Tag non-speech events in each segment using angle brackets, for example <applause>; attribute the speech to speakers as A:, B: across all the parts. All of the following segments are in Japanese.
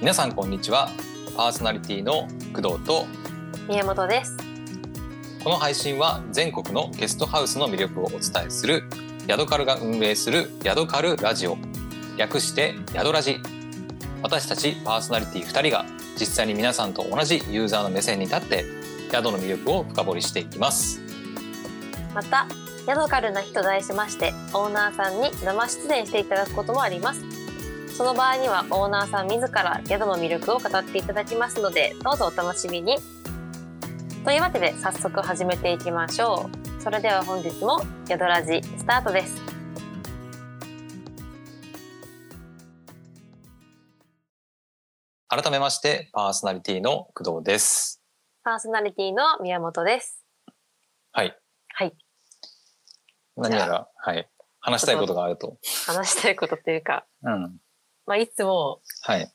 A: 皆さんこんにちはパーソナリティの工藤と
B: 宮本です。
A: この配信は全国のゲストハウスの魅力をお伝えするヤドカルが運営するヤドカルラジオ略してヤドラジ私たちパーソナリティ2人が実際に皆さんと同じユーザーの目線に立って宿の魅力を深掘りしていきます
B: また、ヤドカルな日と題しまして、オーナーさんに生出演していただくこともあります。その場合にはオーナーさん自ら宿の魅力を語っていただきますので、どうぞお楽しみに。というわけで早速始めていきましょう。それでは本日もヤドラジスタートです。
A: 改めましてパーソナリティの工藤です
B: パーソナリティの宮本です。
A: はい
B: はい。
A: 何やらはい話したいことがあると
B: 話したいことっていうか、
A: うん
B: まあ、いつも
A: はい。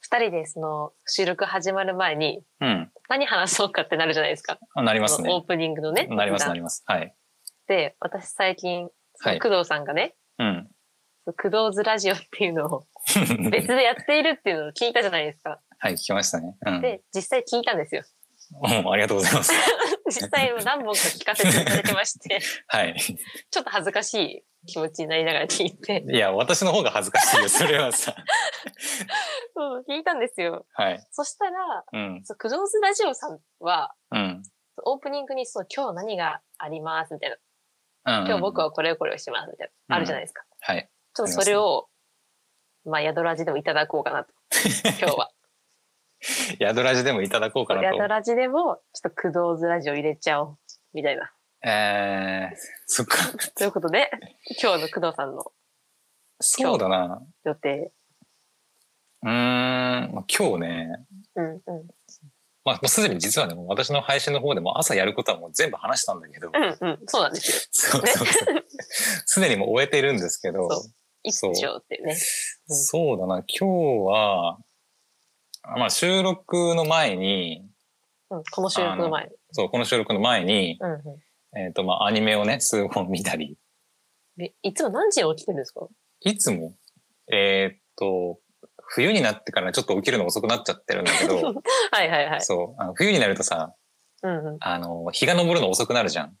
B: 二人でその収録始まる前に
A: うん。
B: 何話そうかってなるじゃないですか。
A: あなりますね。
B: オープニングのね。
A: なります
B: が
A: なります。はい。
B: で、私最近、工藤さんがね、
A: うん。
B: 工藤ズラジオっていうのを <laughs> 別でやっているっていうのを聞いたじゃないですか。
A: はい聞きましたね。うん。
B: で、実際聞いたんですよ。
A: うんありがとうございます。<laughs>
B: 実際何本か聞かせていただきまして、<laughs>
A: はい。
B: ちょっと恥ずかしい気持ちになりながら聞いて、
A: いや私の方が恥ずかしいよそれはさ
B: そう、聞いたんですよ。
A: はい
B: そしたら、
A: うん
B: そう工藤ズラジオさんは、
A: うん
B: オープニングにそう、今日何がありますみたいな。
A: うん
B: 今日僕はこれをこれをしますみたいな。あるじゃないですか。
A: はい
B: ちょっとそれを、まあ、宿ラジでもいただこうかなと。<laughs> 今日は。
A: 宿ラジでもいただこうかなと
B: 宿ラジでも、ちょっと工藤ズラジオ入れちゃおう。みたいな。
A: えー、そっか
B: ということで、今日の工藤さんの
A: そうだな
B: 予定。
A: うーんまあ今日ね
B: うんうん。
A: まあもうすでに実はね私の配信の方でも朝やることはもう全部話したんだけど
B: うんうん。そうなんです
A: そうそうそうすでにもう終えてるんですけど
B: そよ。一丁っていうね。うん
A: そうだな今日はまあ収録の前に
B: うん、この収録の前に。
A: そうこの収録の前に、
B: うんう
A: えっ、とまあアニメをね数本見たり
B: ん。でいつも何時に起きてるんですか？
A: いつも？えっ、と冬になってからちょっと起きるの遅くなっちゃってるんだけど <laughs>
B: はいはいはい。
A: そうあの冬になるとさ
B: うんうん。
A: あの日が昇るの遅くなるじゃん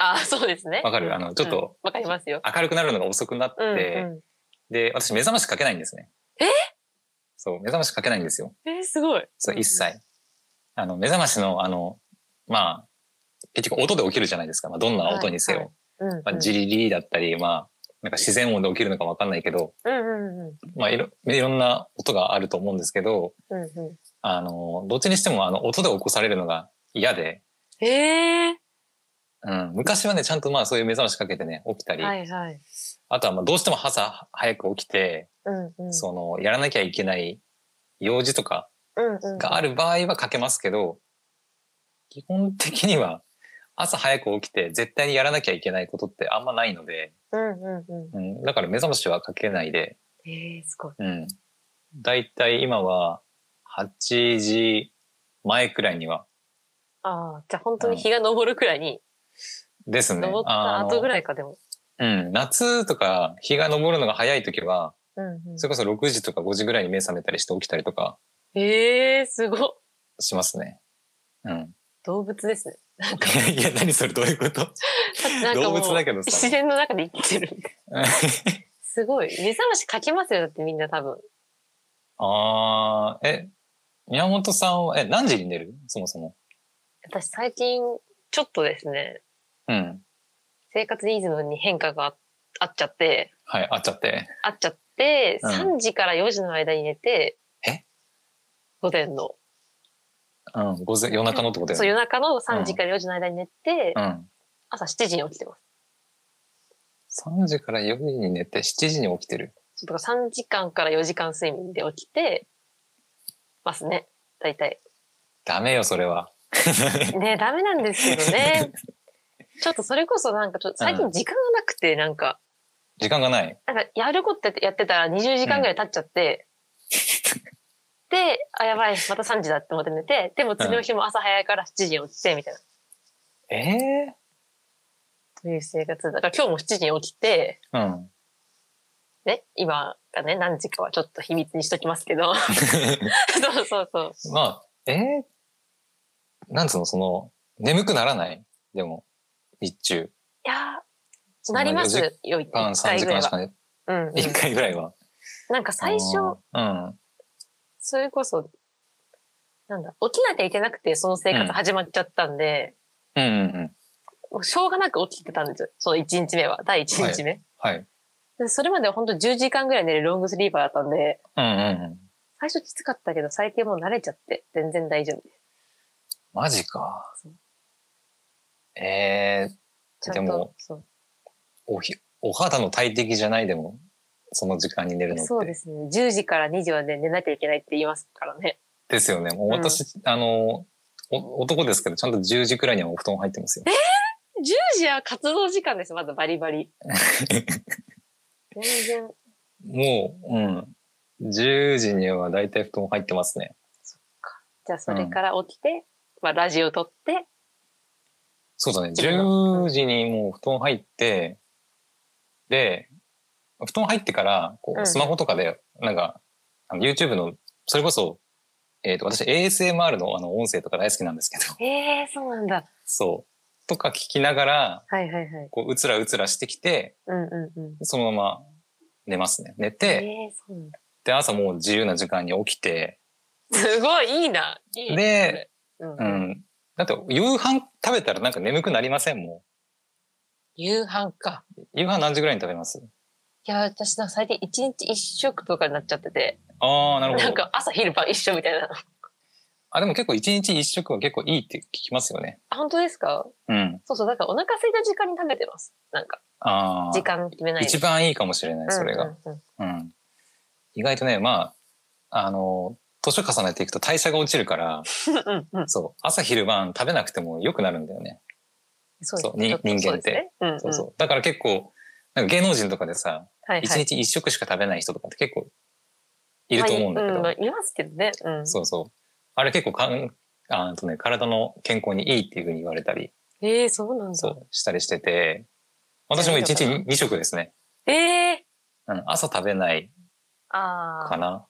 B: ああ、そうですね。
A: わかる？あのちょっと
B: うんわかりますよ。
A: 明るくなるのが遅くなって、
B: うんう
A: で私目覚ましかけないんですね
B: え？
A: そう目覚ましかけないんですよ
B: ん。えー、すごい。
A: そう一切あの目覚ましのあのまあ結局音で起きるじゃないですか、まあ、どんな音にせよ。まあ、ジリリだったりまあなんか自然音で起きるのかわかんないけど、
B: うんうんうん。
A: まあいろいろんな音があると思うんですけど
B: うんう
A: あのどっちにしてもあの音で起こされるのが嫌で、
B: ん。ええ
A: うん、昔はねちゃんとまあそういう目覚ましかけてね起きたり、
B: はいはい。
A: あとはまあどうしても朝早く起きて、
B: うんうん。
A: そのやらなきゃいけない用事とか。がある場合はかけますけど、基本的には朝早く起きて絶対にやらなきゃいけないことってあんまないので、
B: うんうんう
A: うん、だから目覚ましはかけないで、
B: ん。ええすごい。
A: うん、だいたい今は8時前くらいには
B: ああ、じゃあ本当に日が昇るくらいに、
A: ですね。
B: 昇った後ぐ
A: い。
B: らいかでも。
A: うん、夏とか日が昇るのが早い時は、
B: うんうん
A: それこそ6時とか5時ぐらいに目覚めたりして起きたりとか
B: ええすごい。
A: しますね。うん。
B: 動物ですね。
A: いや、何それどういうこと？動物だけどさ
B: 自然の中で生きてる。<laughs> すごい。目覚ましかけますよ、だってみんな多分。
A: ああ、え、宮本さんは、え、何時に寝る？そもそも。
B: 私最近、ちょっとですね、
A: うん。
B: 生活リズムに変化がああっちゃって、
A: はい、あっちゃって。
B: あっちゃって、
A: うん
B: 3時から4時の間に寝て、
A: え？
B: 午前の。
A: うん、午前、夜中のってこと
B: そう、
A: よね。
B: 夜中の3時から4時の間に寝て、
A: うん。
B: 朝7時に起きてます。
A: 3時から4時に寝て7時に起きてる。
B: だから3時間から4時間睡眠で起きてますね。大体。
A: ダメよ、それは。<laughs>
B: ねダメなんですけどね。ちょっとそれこそなんかちょっと最近時間がなくて、なんか、
A: 時間がない。
B: なんかやることやってたら20時間ぐらい経っちゃって、<laughs> で、あ、やばい、また3時だって思って寝て、でも次の日も朝早いから7時に起きて、みたいな。
A: ええ
B: という生活。だから今日も7時に起きて、
A: うん。
B: ね今がね何時かはちょっと秘密にしときますけど。<laughs> <laughs> そうそうそう。
A: まあ、えー、なんつうの、その、眠くならない？でも、日中。
B: いやなりま
A: 4時
B: すよ一
A: 間、3
B: 回ぐらいは。
A: 時間しかね、
B: うん、うん。
A: 1回ぐらいは。
B: なんか最初
A: あー
B: それこそなんだ起きなきゃいけなくてその生活始まっちゃったんで、
A: うん。うんうんうん。
B: もうしょうがなく起きてたんですよその1日目は第1日目、
A: はい。
B: でそれまでは本当10時間ぐらい寝るロングスリーパーだったんで
A: うんうんうん。
B: 最初きつかったけど最近もう慣れちゃって全然大丈夫です
A: マジか
B: そう。
A: えー、でもおひ、お肌の大敵じゃない？でも、その時間に寝るのって。
B: そうですね10時から2時はね寝なきゃいけないって言いますからね
A: ですよね。もう私、あの、お男ですけど、ちゃんと10時くらいにはお布団入ってますよ。
B: 10時は活動時間ですまだバリバリ <laughs> 全然
A: もう、うん。10時には大体布団入ってますね。
B: じゃあそれから起きて、まあラジオ撮って
A: そうだね。
B: 自分の
A: 10時にもう布団入って、で、布団入ってから、こ
B: う
A: スマホとかで、なんか、あの YouTube の、それこそ、えっ、と、私 ASMR のあの音声とか大好きなんですけど、
B: ええそうなんだ。
A: そう。とか聞きながら、
B: はいはいはい。
A: こう、うつらうつらしてきて、
B: うんうんうん。
A: そのまま寝ますね。寝
B: え
A: て、
B: えそうなんだ。
A: で、朝もう自由な時間に起きて、
B: すごいいいな。いい
A: で、
B: うん。
A: う
B: うん。
A: ん。だって、夕飯食べたらなんか眠くなりませんも
B: 夕飯か。
A: ん。夕飯何時ぐらいに食べます？
B: いや私なんか最近一日一食とかになっちゃってて
A: ああ、なるほど。
B: なんか朝昼晩一緒みたいな
A: あ、でも結構一日一食は結構いいって聞きますよね。
B: あ本当ですか？
A: うん。
B: そうそうだからお腹空いた時間に食べてますなんか
A: あ
B: 時
A: あ。
B: 間決めないで
A: 一番いいかもしれない、それが。
B: うんうん
A: うん。意外とね、まあ、あの、年重ねていくと代謝が落ちるから、<laughs>
B: うんうんうん
A: そう、朝昼晩食べなくても良くなるんだよね。
B: そう
A: そうに
B: ちょっと
A: 人間って
B: ねうんうん
A: そうそう。だから結構、なんか芸能人とかでさ、
B: はいはい。
A: 一日一食しか食べない人とかって結構いると思うんだけど、
B: まあい。まあいますけどね。うん。
A: そうそう。あれ結構かん、あとね、体の健康にいいっていうふうに言われたり、
B: ええそうなんだ。
A: そう、したりしてて、私も一日二食ですね。
B: ええ
A: うん、朝食べない
B: ああ
A: かな。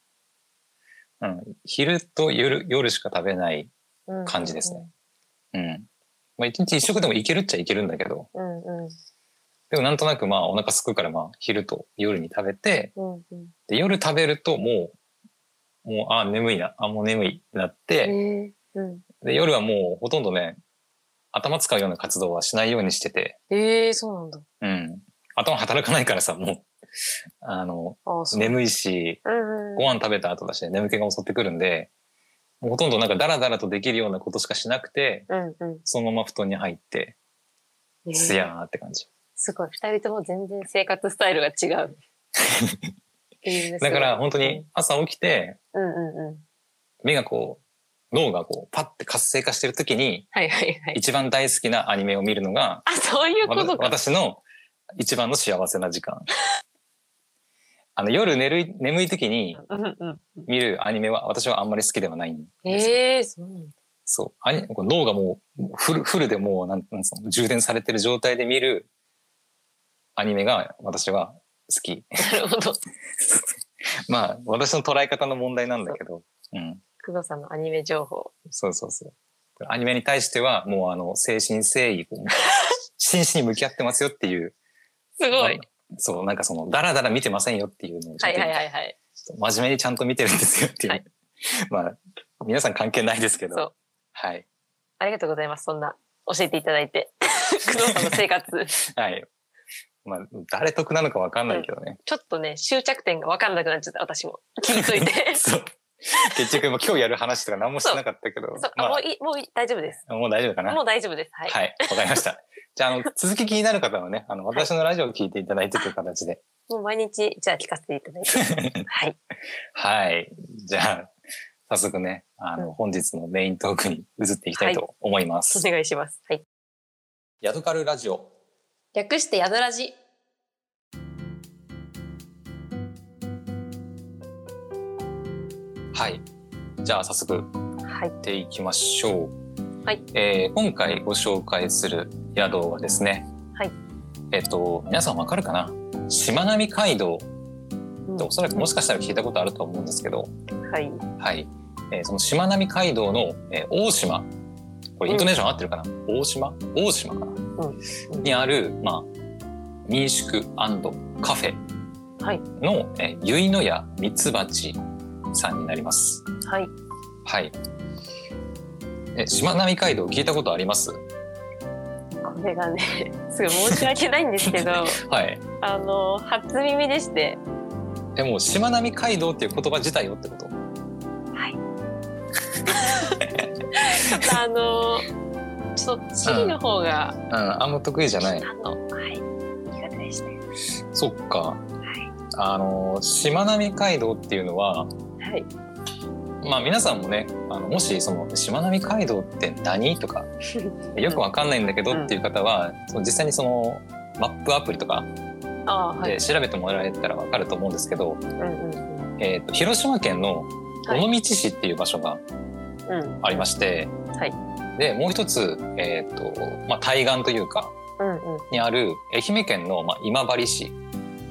A: うん、昼と夜、夜しか食べない。
B: うん。
A: 感じですね。うん。まあ一日一食でもいけるっちゃいけるんだけど、
B: うんうん
A: でもなんとなくまあお腹すくからまあ昼と夜に食べて、
B: うんうん。
A: で夜食べるともう、もう、あ、眠いな、あ、もう眠いってなっ
B: え
A: て、
B: えうん。
A: で夜はもうほとんどね、頭使うような活動はしないようにしてて、
B: ええそうなんだ。
A: うん。頭働かないからさ、もう、あの、
B: あ
A: 眠いし、
B: うんうん。
A: ご飯食べた後だし、眠気が襲ってくるんで、ほとんどなんかダラダラとできるようなことしかしなくて、
B: うんうん。
A: そのまま布団に入って、
B: ええ
A: すやーって感じ。
B: すごい。二人とも全然生活スタイルが違う。<laughs>
A: だから本当
B: す
A: に朝起きて、目がこう、脳がこう、パッて活性化してる時に、
B: はいはいはい。
A: 一番大好きなアニメを見るのが、
B: あそういうことか。
A: 私の一番の幸せな時間。<laughs> あの、夜寝る、眠い時に見るアニメは私はあんまり好きではないんですよ。
B: ええそう
A: そう。脳がもうフル、フルでもう、なんなんつうの、充電されてる状態で見るアニメが私は好き。
B: なるほど <laughs>
A: まあ、私の捉え方の問題なんだけど、うん。
B: 工藤さんのアニメ情報
A: そうそうそう。アニメに対しては、もうあの、誠心誠意、<laughs> 真摯に向き合ってますよっていう、
B: すごい
A: そう、なんかその、だらだら見てませんよっていうのを
B: はいはいはいはい
A: 真面目にちゃんと見てるんですよっていう。
B: はい <laughs>
A: まあ、皆さん関係ないですけど。
B: そう
A: はい。
B: ありがとうございますそんな教えていただいて工藤さんの生活
A: はい。まあ、誰得なのかわかんないけどね。
B: ちょっとね終着点が分かんなくなっちゃった私も聞いといて。<laughs>
A: 結局、今日やる話とか何もしてなかったけど。
B: そうあ
A: ま
B: もういいもういい大丈夫です
A: あ、もう大丈夫かな。
B: もう大丈夫ですはい、
A: はい。わかりました。じゃあ、あの、続き気になる方はね、あの、私のラジオを聞いていただいてという形で。
B: もう毎日じゃあ聞かせていただいてはい <laughs>
A: はい。じゃあ、早速ね、あの、
B: うん
A: 本日のメイントークに移っていきたいと思います。
B: お願いしますはい
A: ヤドカルラジオ。
B: 略してヤドラジ
A: はい。じゃあ、早速、
B: はい
A: やっていきましょう。
B: はい。
A: えー今回ご紹介する宿はですね。
B: はい。
A: えっ、と、皆さんわかるかな？しまなみ海道でおそらくもしかしたら聞いたことあると思うんですけど、
B: はい。
A: はい、えーそのしまなみ海道の、えー大島これイントネーション合ってるかな、大島？大島かな、
B: うん
A: にある、まあ、民宿カフェ
B: はい。
A: の、えー、結の屋ミツバチさんになります。
B: はい。
A: はい。え、しまなみ海道聞いたことあります？
B: これがね、<laughs> すごい申し訳ないんですけど、<laughs>
A: はい。
B: あの初耳でして、
A: え、もうしまなみ海道っていう言葉自体よってこと？
B: はい。ちょっとあのちょっと地理の方が、
A: うん、あんま得意じゃない。
B: はい苦手でして、
A: そっか。
B: はい
A: あのしまなみ海道っていうのは、
B: はい。
A: まあ皆さんもね、あのもしそのしまなみ海道って何とか <laughs> よくわかんないんだけどっていう方は、その実際にそのマップアプリとかで。調べてもらえたらわかると思うんですけど、
B: うんうん
A: えー、と広島県の
B: はい
A: 尾道市っていう場所が
B: うんうん
A: ありまして、
B: はい
A: でもう一つ、えーとまあ、対岸というか
B: うんうん
A: にある愛媛県の、まあ、今治市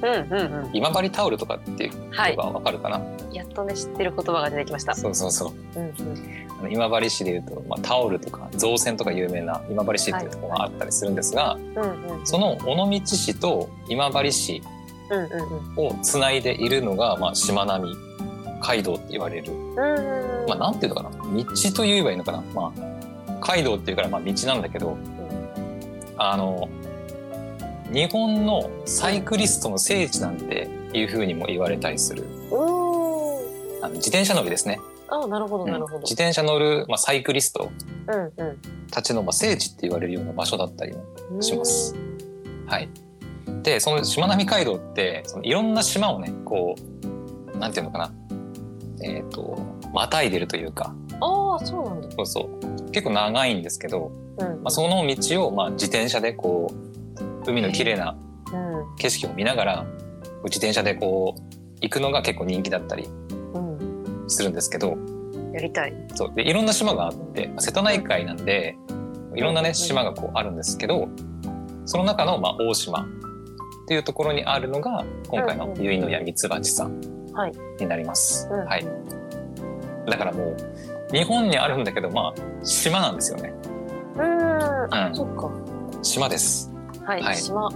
B: うんうんうん。
A: 今治タオルとかっていう
B: はい。
A: のがわかるかな、
B: やっとね知ってる言葉が出てきました。
A: そうそうそう
B: うんうん。
A: あの今治市でいうと、まあ、タオルとか造船とか有名な今治市っていうところがあったりするんですが、
B: うんうん。
A: その尾道市と今治市。をつないでいるのが、まあ、しまなみ海道って言われる、
B: うんうんうん。
A: まあ、なんていうのかな？道と言えばいいのかな、まあ、街道っていうからまあ道なんだけどあの日本のサイクリストの聖地なんていうふうにも言われたりする。あの自転車乗りですね、
B: あなるほど
A: うん
B: なるほど
A: 自。転車乗る、まあ、サイクリスト
B: うんうん
A: たちのまあ聖地って言われるような場所だったりも
B: うん。
A: します。はい。で、そのしまなみ海道って、そのいろんな島をね、こう、なんていうのかな。えっ、と、またいでるというか、
B: ああそうなんだ。
A: そうそう。結構長いんですけど、
B: うん。
A: まあ、その道をまあ自転車でこう、海の綺麗な
B: うん
A: 景色を見ながら、自転車でこう、行くのが結構人気だったり
B: うん。
A: するんですけど、
B: やりたい。
A: そう。で、いろんな島があって、瀬戸内海なんで、いろんなね、島がこうあるんですけど、その中のまあ大島っていうところにあるのが、今回の結の屋ミツバチさん
B: はい
A: になります。
B: うん
A: はい。だからもう、日本にあるんだけど、まあ、島なんですよね。
B: うん。あ
A: うん
B: そっか。
A: 島です。
B: はい。
A: はい
B: 島。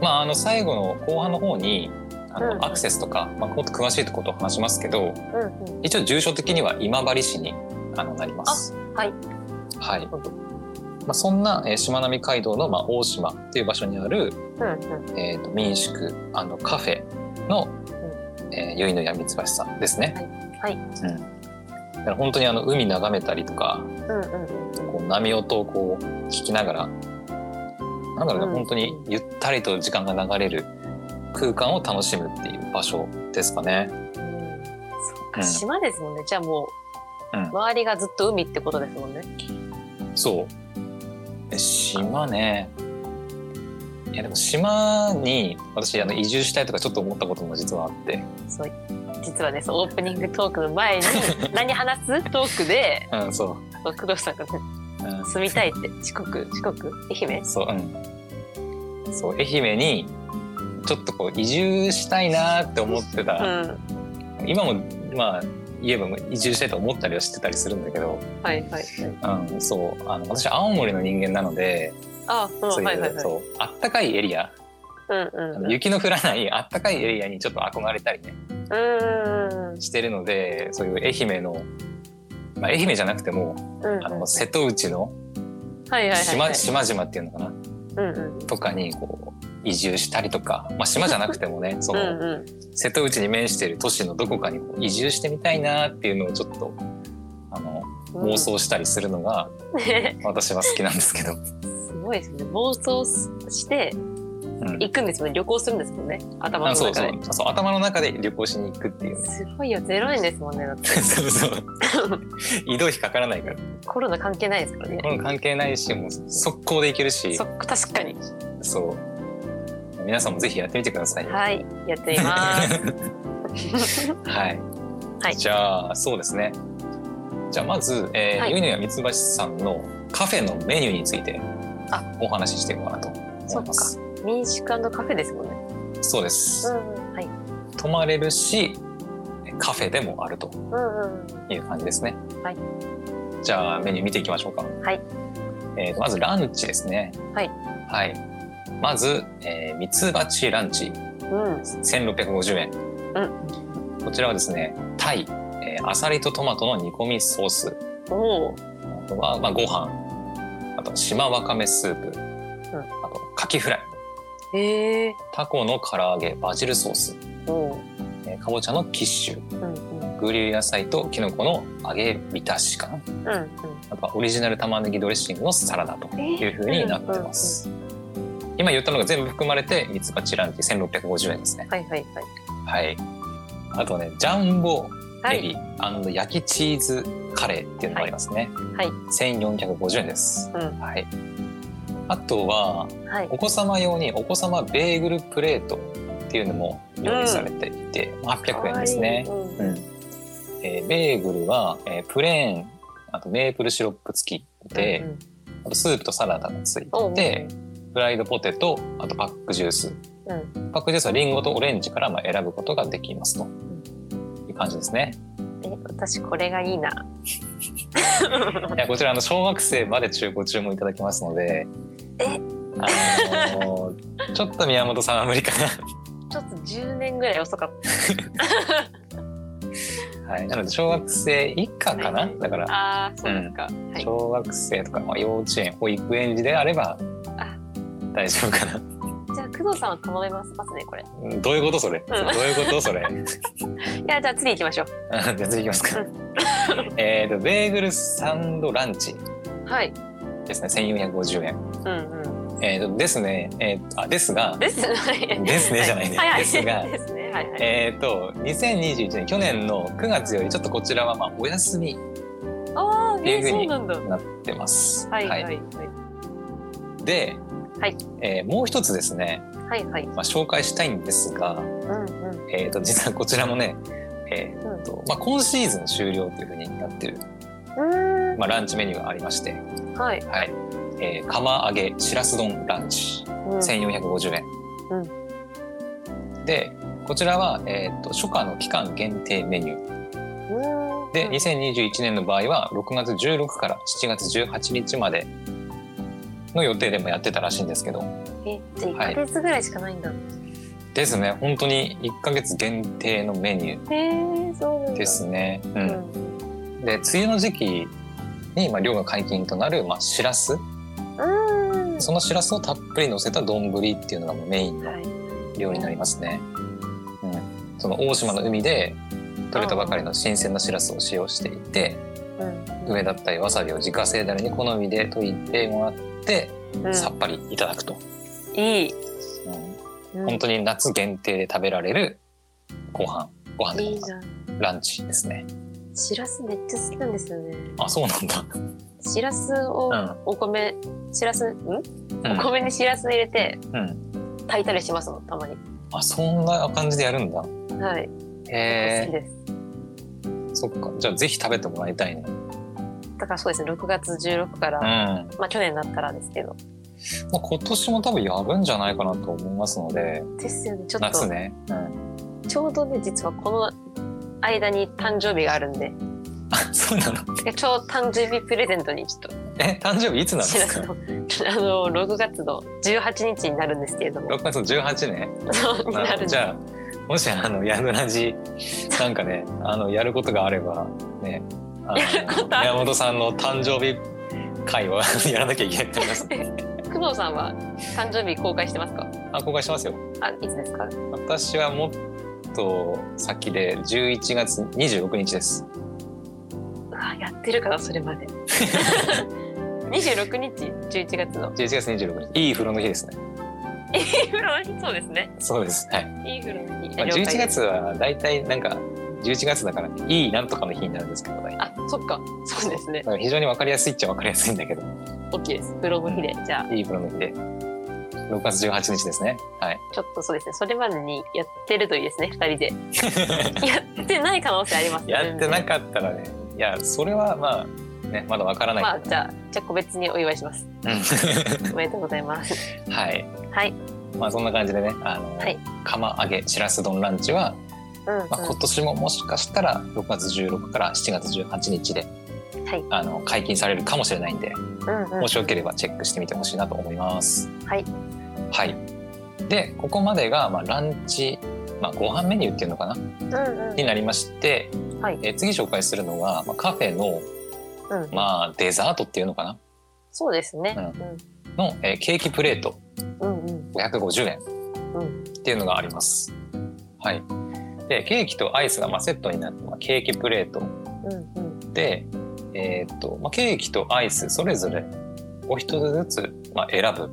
A: まあ、あの、最後の後半の方に、あの、
B: うん
A: アクセスとか、まあ、もっと詳しいことを話しますけど、
B: うんうん。
A: 一応住所的には今治市にあのなります。
B: はい。
A: はい。まあ、そんな、えー、しまなみ海道の、まあ、大島っていう場所にある、
B: うんうん。
A: えー、と民宿カフェの、えー、結の屋ミツバチさんですね。
B: はい。
A: うん、だから本当にあの海眺めたりとか
B: うんうんうん。
A: こう波音をこう聞きながらなんだろうね、
B: うん
A: 本当にゆったりと時間が流れる空間を楽しむっていう場所ですかね。
B: うんそっ
A: うん
B: か島ですもんね。じゃあもう
A: うん、
B: 周りがずっと海ってことですもんね。
A: そうえ島ねいやでも島に私あの移住したいとかちょっと思ったことも実はあって、
B: そう実はねオープニングトークの前に <laughs> 何話すトークで
A: うん、そう、
B: 工藤さんがね
A: うん、
B: 住みたいって四国四国？愛媛？
A: そう、うん。そう、愛媛に、ちょっとこう移住したいなって思って
B: う
A: た。
B: ん。
A: 今も、まあ、言えば移住したいと思ったりはしてたりするんだけど、
B: はいはいはい。
A: うん、そう、あの、私青森の人間なので、
B: あうん
A: そういう、
B: はいはいはい。
A: そう、あったかいエリア、
B: うん
A: あ
B: うん。
A: の雪の降らないあったかいエリアにちょっと憧れたりね、
B: うんうん
A: してるので、そういう愛媛の、まあ、愛媛じゃなくても、
B: うん。
A: あの、瀬戸内の島、々っていうのかな、
B: うんうん。
A: とかに、こう、移住したりとか、まあ、島じゃなくてもね、<laughs> その、
B: うんうん。
A: 瀬戸内に面している都市のどこかにこう移住してみたいなっていうのをちょっとあの
B: うん。
A: 妄想したりするのが
B: ね <laughs>
A: 私は好きなんですけど、
B: すごいですね。妄想して
A: うん
B: 行くんですもんね。旅行するんですもんね。頭の
A: あそうそ
B: 中で
A: うそう。頭の中で旅行しに行くっていうね。
B: すごいよ。ゼロ円ですもんねだって。<laughs>
A: そうそう <laughs> 移動費かからないから。
B: コロナ関係ないですからね。
A: この関係ないしもう速攻で行けるし。
B: そっか確かに。
A: そう。皆さんもぜひやってみてください。よ
B: はい。やってみます。<laughs>
A: はい、
B: はい。
A: じゃあそうですね。じゃあまず、えー
B: はい。
A: ゆいのやみつばしさんのカフェのメニューについて
B: あ。
A: お話ししていこうかなと思います
B: 民宿カフェですもんね
A: そうです、
B: うんはい
A: 泊まれるしカフェでもあると
B: うんうん
A: いう感じですね。
B: はい。
A: じゃあメニュー見ていきましょうか。
B: はい。
A: えーとまずランチですね。
B: はい。
A: はい。まず、えー、ミツバチランチ
B: うん
A: 1650円。
B: うん
A: こちらはですね、タイ、えー、アサリとトマトの煮込みソース。
B: おお
A: あとは、まあ、ご飯。あと、島わかめスープ。あと、カキフライ。タコの唐揚げ、バジルソース。えーかぼちゃのキッシュ。
B: うんうん
A: グリル野菜とキノコの揚げ浸しかな。
B: うんうん
A: あとはオリジナル玉ねぎドレッシングのサラダという風になってます。今言ったのが全部含まれてミツバチランチ1650円ですね。
B: はいはいはい
A: はい。あとね、ジャンボ
B: はい
A: エビ焼きチーズカレーっていうのもありますね。
B: はい
A: 1450円です。
B: うん
A: はい。あとは
B: はい。
A: お子様用にお子様ベーグルプレートっていうのも用意されていて、800円ですね。
B: いい。うん。
A: うんえーベーグルは、えープレーンあとメープルシロップ付きで、
B: うん
A: あとスープとサラダがついてフライドポテトあとパックジュース。
B: うん。
A: パックジュースはリンゴとオレンジからまあ選ぶことができますと。いう感じですね。
B: え私これがいいな。<laughs>
A: いやこちらあの小学生まで中ご注文いただきますので
B: え？
A: あのーちょっと宮本さんは無理か
B: ちょっと10年ぐらい遅かっ
A: な。はい、なので小学生以下かな？だから。
B: たああそうですか、はい。
A: 小学生とか、まあ、幼稚園保育園児であれば
B: あ。
A: 大丈夫かな。
B: じゃあ工藤さんは頼めますますねこれ。い
A: うんどういうことそれ、どういうことそれ？<laughs>
B: やじゃあ次行きましょ
A: あ <laughs> じゃあ次いきますか。<laughs> えっとベーグルサンドランチ
B: うはい。
A: ですね。1450円。
B: うんうん。
A: えっ、とですね、えーとあですが、
B: ですね。
A: ですねじゃないね。
B: はい。はい
A: ですが
B: ですね。はいはい。
A: えっ、と2021年去年の9月よりちょっとこちらはまあお休みに
B: ああえ
A: ていうふうに
B: な
A: ってます。
B: はいはいはい。
A: で、
B: はい。
A: えーもう一つですね、
B: はいはい。
A: まあ、紹介したいんですが、
B: うんうん。
A: えっ、と実はこちらもね、えーとまあ、今シーズン終了というふうになってる、
B: うーん。
A: まあ、ランチメニューがありまして、
B: はい。
A: はいえー釜揚げしらす丼ランチ。
B: うん。
A: 1450円、でこちらは、えー、と初夏の期間限定メニュー。
B: うん。
A: で2021年の場合は6月16から7月18日までの予定でもやってたらしいんですけど。
B: えじゃあ1ヶ月ぐらいしかないんだ、
A: ですね。本当に1ヶ月限定のメニュー。ですね。う、
B: うん。ん
A: で梅雨の時期に、まあ、量が解禁となる、まあ、しらす。
B: うん
A: そのしらすをたっぷり乗せた丼っていうのがもうメインの
B: はい。
A: 料理になりますね。うん、その大島の海で取れたばかりの新鮮なしらすを使用していて
B: うん。
A: 梅だったりわさびを自家製だれに好みで溶いてもらって
B: うん。
A: さっぱりいただくと、
B: いい、
A: うん。
B: うん
A: 本当に夏限定で食べられるご飯ご飯とか
B: いいじゃん。
A: ランチですね。
B: しらすめっちゃ好きなんですよね。
A: あそうなんだ、
B: しらすを
A: うん。
B: お米しらすん？
A: うん。
B: お米にしらす入れて
A: うん、
B: 炊いたりしますもんたまに。
A: あそんな感じでやるんだ。
B: はい。好
A: へえ
B: きです。
A: そっか。じゃあぜひ食べてもらいたいね。
B: だからそうですね6月16から、
A: うん。
B: まあ去年だったらですけど。
A: まあ、今年も多分やるんじゃないかなと思いますので。
B: ですよねちょっと、
A: 夏ね、うん、
B: ちょうどね実はこの間に誕生日があるんで
A: あそうなの。
B: でちょうど誕生日プレゼントにちょっと。
A: え誕生日いつなんですか
B: あの6月の18日になるんですけれども。
A: 6月の18ね。
B: そうになる
A: じゃあもしあのヤヌラジなんかねあのやることがあればね
B: やることある？
A: 宮本さんの誕生日会を <laughs> やらなきゃいけないと思います。
B: 工藤さんは誕生日公開してますか？
A: あ公開しますよ。
B: あいつですか？
A: 私はもっと先で11月26日です
B: あやってるかなそれまで。<laughs> 26日11月の。
A: 11月26日。いい風呂の日ですね。
B: いい風呂の日？そうですね。
A: そうです。はい、
B: いい風呂の日、
A: まあ、11
B: 了解です。
A: 月はだいたいなんか11月だからいいなんとかの日になるんですけどね。
B: あそっか。そうですね。
A: 非常に分かりやすいっちゃ分かりやすいんだけど。
B: OK です。風呂の日で。じゃあ。
A: いい風呂の日で。6月18日ですね。はい。
B: ちょっとそうですね。それまでにやってるといいですね2人で。<laughs> やってない可能性あります
A: やってな
B: く
A: かったらねいやそれはまあねまだ分からない。
B: まあじゃあじゃあ個別にお祝いします。
A: うん。
B: おめでとうございます。
A: はい。
B: はい。
A: まあそんな感じでねあの、
B: はい。
A: 釜揚げしらす丼ランチは
B: うんうん。
A: まあ、今年ももしかしたら6月16から7月18日で
B: はい。
A: あの解禁されるかもしれないんで、
B: うんうん。
A: もしよければチェックしてみてほしいなと思います。
B: はい。
A: はい。で、ここまでが、まあ、ランチ、まあ、ご飯メニューっていうのかな？
B: うんうん。
A: になりまして、
B: はい。
A: えー次紹介するのは、まあ、カフェの、
B: うん。
A: まあ、デザートっていうのかな？
B: そうですね。
A: の、えーケーキプレート。
B: うんうん。うん
A: 550円。
B: うん。
A: っていうのがあります。はい。で、ケーキとアイスがまあセットになって、まあ、ケーキプレート。
B: うんうん。
A: で、えーっと、まあ、ケーキとアイスそれぞれお一つずつ、まあ、選ぶ、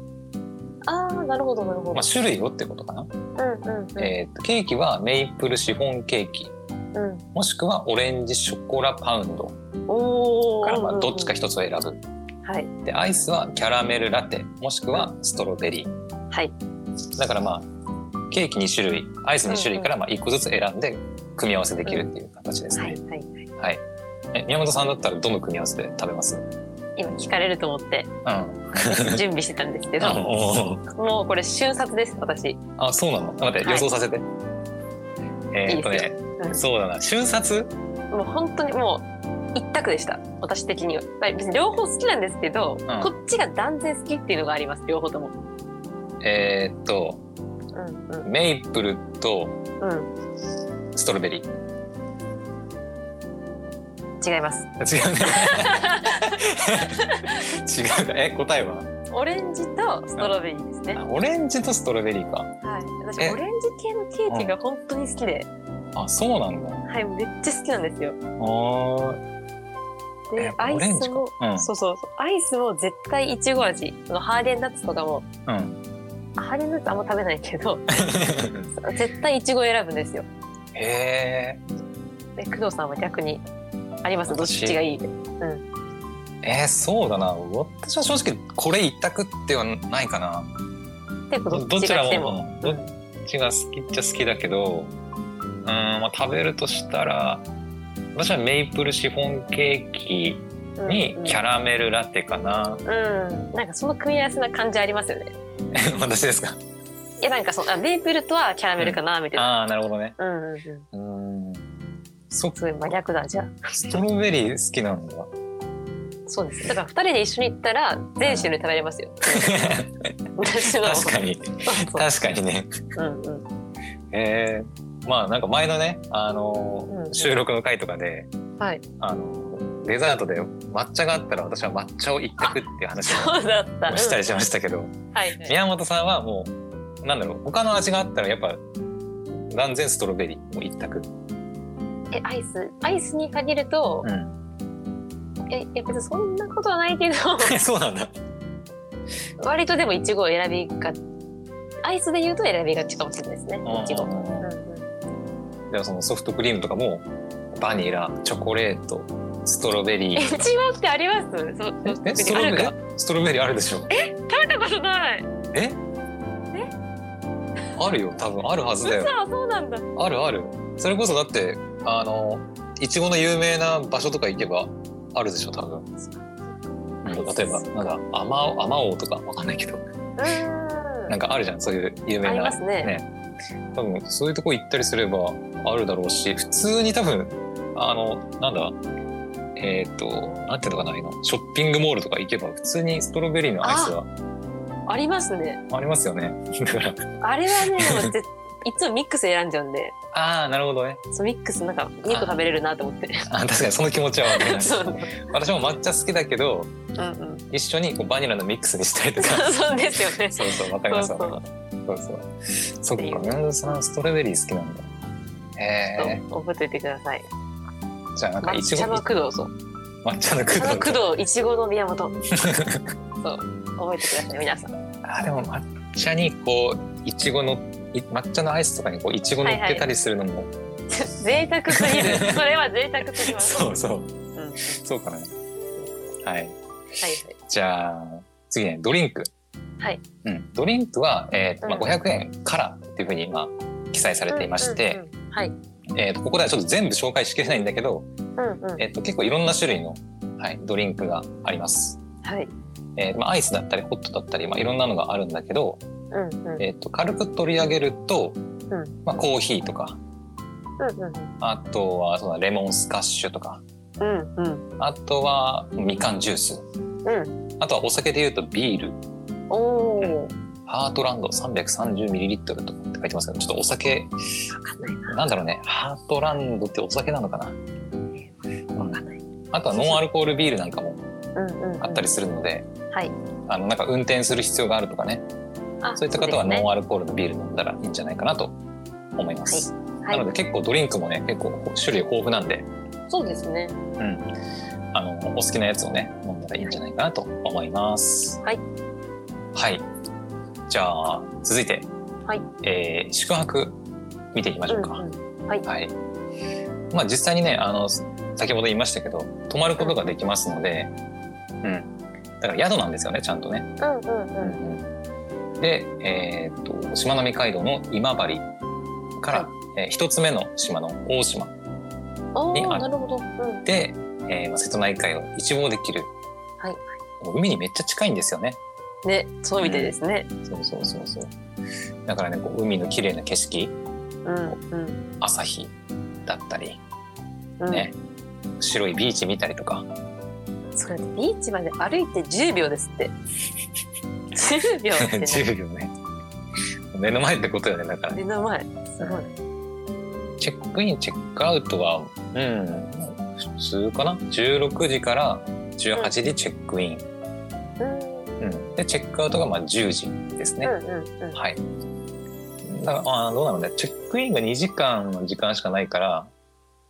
B: ああなるほどなるほど。
A: まあ、種類をってことかな？
B: うんうんうん。
A: えーっと、ケーキはメイプルシフォンケーキ、
B: うん
A: もしくはオレンジショコラパウンド。から、まあ、どっちか一つを選ぶ。
B: はい
A: で、アイスはキャラメルラテ、もしくはストロベリー。
B: はい。
A: だからまあ、ケーキ2種類、アイス2種類からまあ1個ずつ選んで組み合わせできるっていう形ですね。
B: はいはいはい。
A: はい。え宮本さんだったらどの組み合わせで食べます？
B: 今聞かれると思って
A: うん。<laughs>
B: 準備してたんですけど、
A: あ
B: もうこれ瞬殺です私。
A: あ、そうなの？待って、
B: はい
A: 予想させて。えーっとね
B: で、うん
A: そうだな、瞬殺？
B: もう本当にもう一択でした私的には。まあ別に両方好きなんですけど、
A: ん
B: こっちが断然好きっていうのがあります両方とも。
A: えーっと、
B: うんうん
A: メイプルと
B: うん
A: ストロベリー。
B: 違います。
A: 違うね。<laughs> 違うか。え、答えは？
B: オレンジとストロベリーですね。
A: あオレンジとストロベリーか。
B: はい。私
A: え？
B: オレンジ系のケーキが本当に好きで、
A: あ、そうなんだ。
B: はいめっちゃ好きなんですよ。
A: あー
B: で
A: え
B: アイスも、
A: うん
B: そうそうそうアイスも絶対いちご味。そのハーゲンダッツとかも
A: うん。
B: ハーゲンダッツあんま食べないけど <laughs> 絶対いちご選ぶんですよ。
A: へえ。
B: で工藤さんは逆にあります？どっ
A: 私
B: ちがいい？
A: えー、そうだな。私は正直これ一択ってはないかな。
B: でど
A: ちらも。うんどっちが好きっちゃ好きだけど、うん、まあ食べるとしたら、私はメイプルシフォンケーキ
B: うん
A: にキャラメルラテかな。
B: うん、うんなんかその組み合わせな感じありますよね。<laughs>
A: 私ですか？
B: いやなんかそうあメープルとはキャラメルかなみたいな。
A: ああ、なるほどね。
B: うんうんうん。
A: うん。そっ
B: すごい真逆だじゃあ。
A: ストロベリー好きなんだ。
B: そうです。だから二人で一緒に行ったら全種類食べれますよ。
A: 確かに。確かにね。
B: うんうん。
A: えー、まあなんか前のね、あのー
B: うん
A: 収録の回とかで、
B: はい。
A: あのーデザートで抹茶があったら私は抹茶を一択っていう話。をしたりしま
B: し
A: したけど、
B: た。はい、はい。
A: 宮本さんはもうなんだろう他の味があったらやっぱ断然ストロベリーも一択。
B: えアイス？アイスに限ると、
A: うん。
B: え別にそんなことはないけど <laughs>
A: そうなんだ。
B: 割とでもいちごを選びがアイスで言うと選びがちかもしれないですねいちご。
A: でもそのソフトクリームとかもバニラ、チョコレート、ストロベリ
B: え
A: ー。
B: ちごってあります？そう
A: えストロベリー？ストロベリーあるでしょ。
B: 食べたことない。
A: え？あるよ。多分あるはずだよ。
B: 嘘そうなんだ。
A: あるある。それこそだってあのいちごの有名な場所とか行けばあるでしょ多分。うん例えばなんだアマオアマオとかわかんないけど。
B: うん。
A: なんかあるじゃん。そういう有名な。
B: ありますね
A: 多分そういうとこ行ったりすればあるだろうし普通に多分あのなんだえっ、となんていうのかなああいうのショッピングモールとか行けば普通にストロベリーのアイスは
B: ありますね。
A: ありますよね。<laughs> だから。
B: あれはねいつもミックス選んじゃうんで。
A: ああなるほどね。
B: そうミックスなんか2個食べれるなと思って。
A: あ確かにその気持ちはわか <laughs> 私も抹茶好きだけど
B: うんうん。
A: 一緒にこうバニラのミックスにしたりとか。<laughs>
B: そうですよね。
A: そうそうわかりますわかりますそうそう。そっか。宮本さんストロベリー好きなんだ。へえ
B: そう覚えておいてください。
A: じゃあなんかいちご。
B: 抹茶の工藤そう
A: 抹茶の
B: 抹茶の
A: 工
B: 工藤いちごの宮本。そう。覚えてください皆さん。
A: あでも抹茶にこういちごのい抹茶のアイスとかにこういちご乗っけたりするのも、
B: 贅沢すぎる。それは贅沢すぎます。<laughs>
A: そうそう。
B: うん。はい
A: そうかな。はい
B: はい。
A: じゃあ次ね。ドリンク
B: はい。
A: うん、ドリンクは、えーとまあ、
B: うん
A: 500円からっていうふうに、まあ、記載されていまして、
B: うんうんうん。はい。
A: えー、とここではちょっと全部紹介しきれないんだけど、
B: うんうん。
A: えー、と結構いろんな種類の、はい、ドリンクがあります。
B: はい。
A: えーまあ、アイスだったりホットだったり、まあ、いろんなのがあるんだけど、
B: うんうん。
A: えー、と軽く取り上げると、
B: うん。
A: まあ、コーヒーとか
B: うんうん
A: あとはそうだレモンスカッシュとか
B: うんうん。
A: あとはみかんジュース。
B: うん。
A: あとはお酒でいうとビール
B: おお
A: ハートランド 330ml とかって書いてますけどちょっとお酒
B: ないな。
A: なんだろうね。ハートランドってお酒なのかな？あとはノンアルコールビールなんかもあったりするので、
B: はい。
A: あのなんか運転する必要があるとかね。
B: あ
A: そういった方はノンアルコールのビール飲んだらいいんじゃないかなと思います、
B: はい。
A: なので結構ドリンクもね結構種類豊富なんで、
B: そうですね。
A: うん、あのお好きなやつをね飲んだらいいんじゃないかなと思います。
B: はい
A: はい。じゃあ続いて、
B: はい。
A: えー宿泊見ていきましょうか、
B: うんうん。はい。
A: はい。まあ実際にね、あの先ほど言いましたけど、泊まることができますので、うん。だから宿なんですよね、ちゃんとね。
B: うんうんうん。
A: で、えーっとしまなみ海道の今治から、
B: は
A: えー一つ目の島の大島
B: お
A: にある。
B: おなるほど。うん。
A: で、えーまあ瀬戸内海を一望できる。
B: はい。
A: 海にめっちゃ近いんですよね。
B: ねそうみたいですね。
A: そうそうそうそう。だからね、こう海の綺麗な景色、
B: うんうん。
A: 朝日だったり、
B: うん。
A: ね、白いビーチ見たりとか、
B: それでビーチまで歩いて10秒ですって。<laughs> 10秒ってね。
A: 10秒ね。目の前ってことよね、だから。ね。
B: 目の前。すごい。
A: チェックイン、チェックアウトは、うん、普通かな ?16 時から18時チェックイン。
B: うん
A: うん。で、チェックアウトがまあ10時ですね。はい。だから、あーどうなのね。チェックインが2時間の時間しかないから、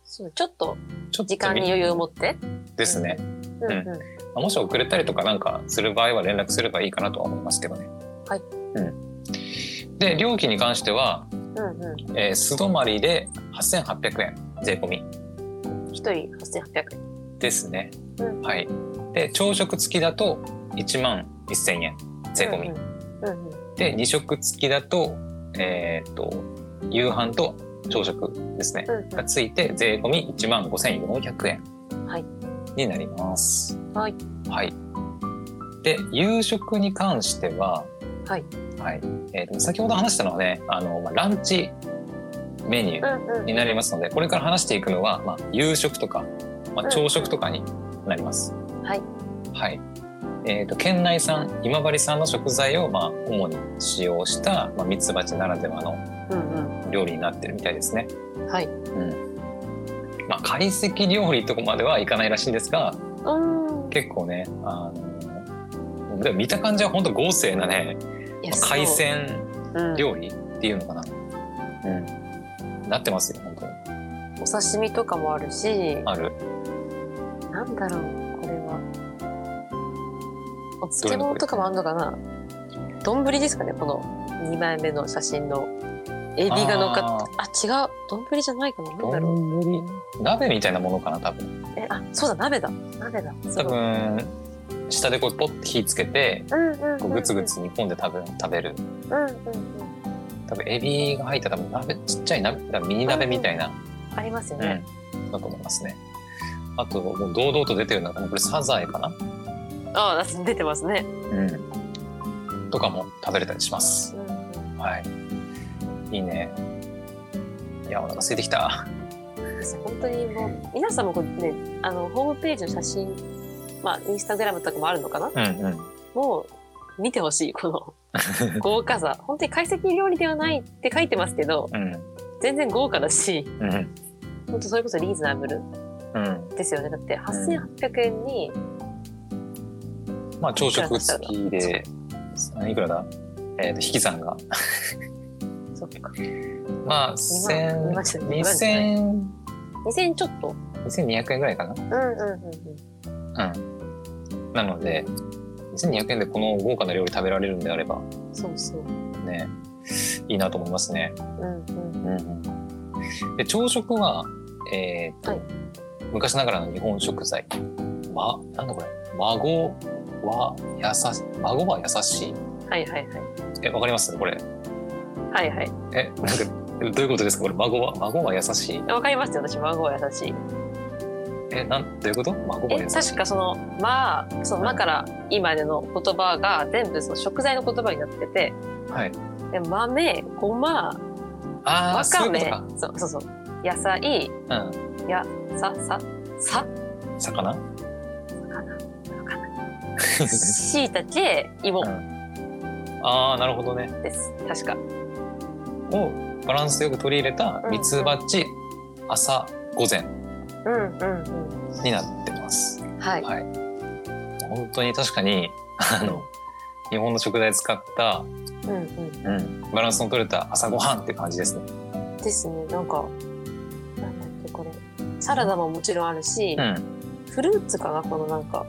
B: そう
A: ちょっと
B: 時間に余裕を持って
A: ですね。
B: うんうん
A: まあもし遅れたりとかなんかする場合は連絡すればいいかなとは思いますけどね。
B: はい。
A: うん。で、料金に関しては、
B: うんうん
A: えー素泊まりで8800円税込み
B: 一人8800円
A: ですね。
B: うん
A: はい。で、朝食付きだと1万1000円税込み。
B: うんうんうん
A: で、2食付きだと、えーっと、夕飯と朝食ですね。
B: うん
A: がついて税込み1万5400円
B: はい
A: になります。
B: はい。
A: はい。で、夕食に関しては、
B: はい。
A: はい。えーと先ほど話したのはね、あの、まあ、ランチメニュー
B: うんうん
A: になりますので、これから話していくのは、まあ、夕食とか、まあ、
B: うん
A: 朝食とかになります。
B: はい。
A: はい。えーと県内産今治産の食材を、まあ、主に使用した、まあ、ミツバチならではの
B: うん
A: 料理になってるみたいですね。
B: うんはい
A: うん。まあ、懐石料理とこまではいかないらしいんですが、
B: うん
A: 結構ね、あの、でも見た感じは本当豪勢なね、まあ海鮮
B: うん
A: 料理っていうのかな。うん。なってますよ、本当に。
B: お刺身とかもあるし
A: ある。
B: なんだろうお漬物とかもあるのかな？丼ですかねこの2枚目の写真の。エビが乗っかってあ違う。丼じゃないかな。なんだろう。
A: 丼？鍋みたいなものかな、多分。
B: えあそうだ鍋だ。鍋だ。す
A: 多分、下でこうポッて火つけて、
B: うんうんうんうん。
A: こうグツグツ煮込んで多分食べる。
B: うんうんうん。
A: 多分エビが入った多分鍋、ちっちゃい鍋、ミニ鍋みたいな、
B: ありますよ
A: うん、
B: ね、
A: だと思いますね。あと、もう堂々と出てるのが、これサザエかな？
B: ああ出てますね、
A: うん。とかも食べれたりします。
B: うんうん
A: はい。いいね。いや、お腹空いてきた。
B: 本当にもう皆さんもこうねあのホームページの写真まあインスタグラムとかもあるのかな？
A: うんうん。
B: もう見てほしいこの <laughs> 豪華さ本当に懐石料理ではないって書いてますけど
A: うん。
B: 全然豪華だし
A: うん。
B: 本当それこそリーズナブル
A: うん。
B: ですよねだって8800円に、
A: まあ、朝食付きで、いくらだ？えっ、と、引き算が。<laughs>
B: そっか
A: まあ、
B: 見
A: 千
B: ましたね
A: 二千
B: 2000円ちょっと
A: 二千二百円ぐらいかな？
B: うんうんうん
A: うん。なので、2200円でこの豪華な料理食べられるんであれば、
B: うんそうそう
A: ね、いいなと思いますね。
B: うんうん
A: うんうん。で、朝食は、えっ、と、
B: はい
A: 昔ながらの日本食材。ま、なんだこれ？孫は優し、孫は優しい？
B: はいはいはい。
A: え、わかります？これ。
B: はいはい。
A: え、なんか、どういうことですか？これ、孫は、孫は優しい？
B: わかりますよ私孫は優しい。
A: え、なん、どういうこと？孫は
B: え
A: 優しい。
B: 確かその「まあ」その「ま」から「今」での言葉が全部その食材の言葉になってて。
A: はい。
B: で豆ごま
A: ああ、
B: わかめ。
A: そう。
B: そうそう。野菜。
A: うん。
B: やさささ。
A: 魚？
B: しいたけ芋
A: ああなるほどね。
B: です。確か。
A: をバランスよく取り入れたミツバチ朝午前。
B: うんうん
A: になってます。
B: うんはい。
A: はい。本当に確かにあの日本の食材使った、
B: うんうん。
A: うん、バランスの取れた朝ごはんって感じですね。
B: ですね。なんかなんだっけこれ。サラダももちろんあるし、
A: うん。
B: フルーツかなこのなんか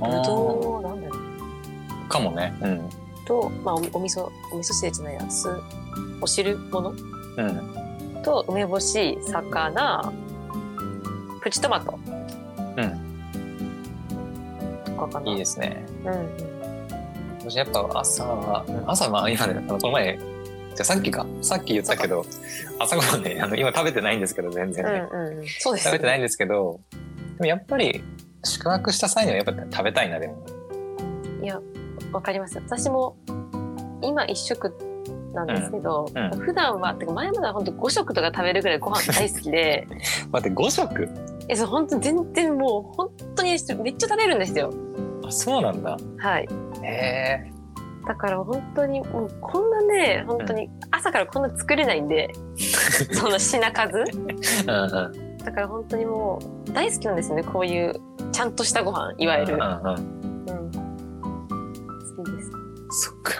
B: ぶどうなんだろう
A: うかもね。うん。
B: と、まあ、おお味噌お味噌汁じゃないやすお汁物？
A: うん。
B: と梅干し魚プチトマト
A: うん。
B: とかかない
A: いですね。
B: うんうん
A: 私やっぱ朝は、うん朝まあ今ね、あのこの前、じゃあさっきか、さっき言ったけど、朝ごはんね、あの今食べてないんですけど、全然ね。
B: うんうんうんそうです
A: 食べてないんですけど、でもやっぱり宿泊した際にはやっぱ食べたいな、でも。
B: いやわかります。私も今一食なんですけど、
A: うん。うん。
B: 普段はてか前までは本当5食とか食べるぐらいご飯大好きで。<laughs>
A: 待って、5食？
B: えそう本当全然もう本当にめっちゃ食べるんですよ。
A: あ、そうなんだ。
B: はい。
A: へえ。
B: だから本当にもうこんなね本当に朝からこんな作れないんで、<laughs> その品数。
A: うんうん。
B: だから本当にもう大好きなんですよね。こういうちゃんとしたご飯いわゆる、
A: うんうん。
B: うん、好きです。
A: そっか。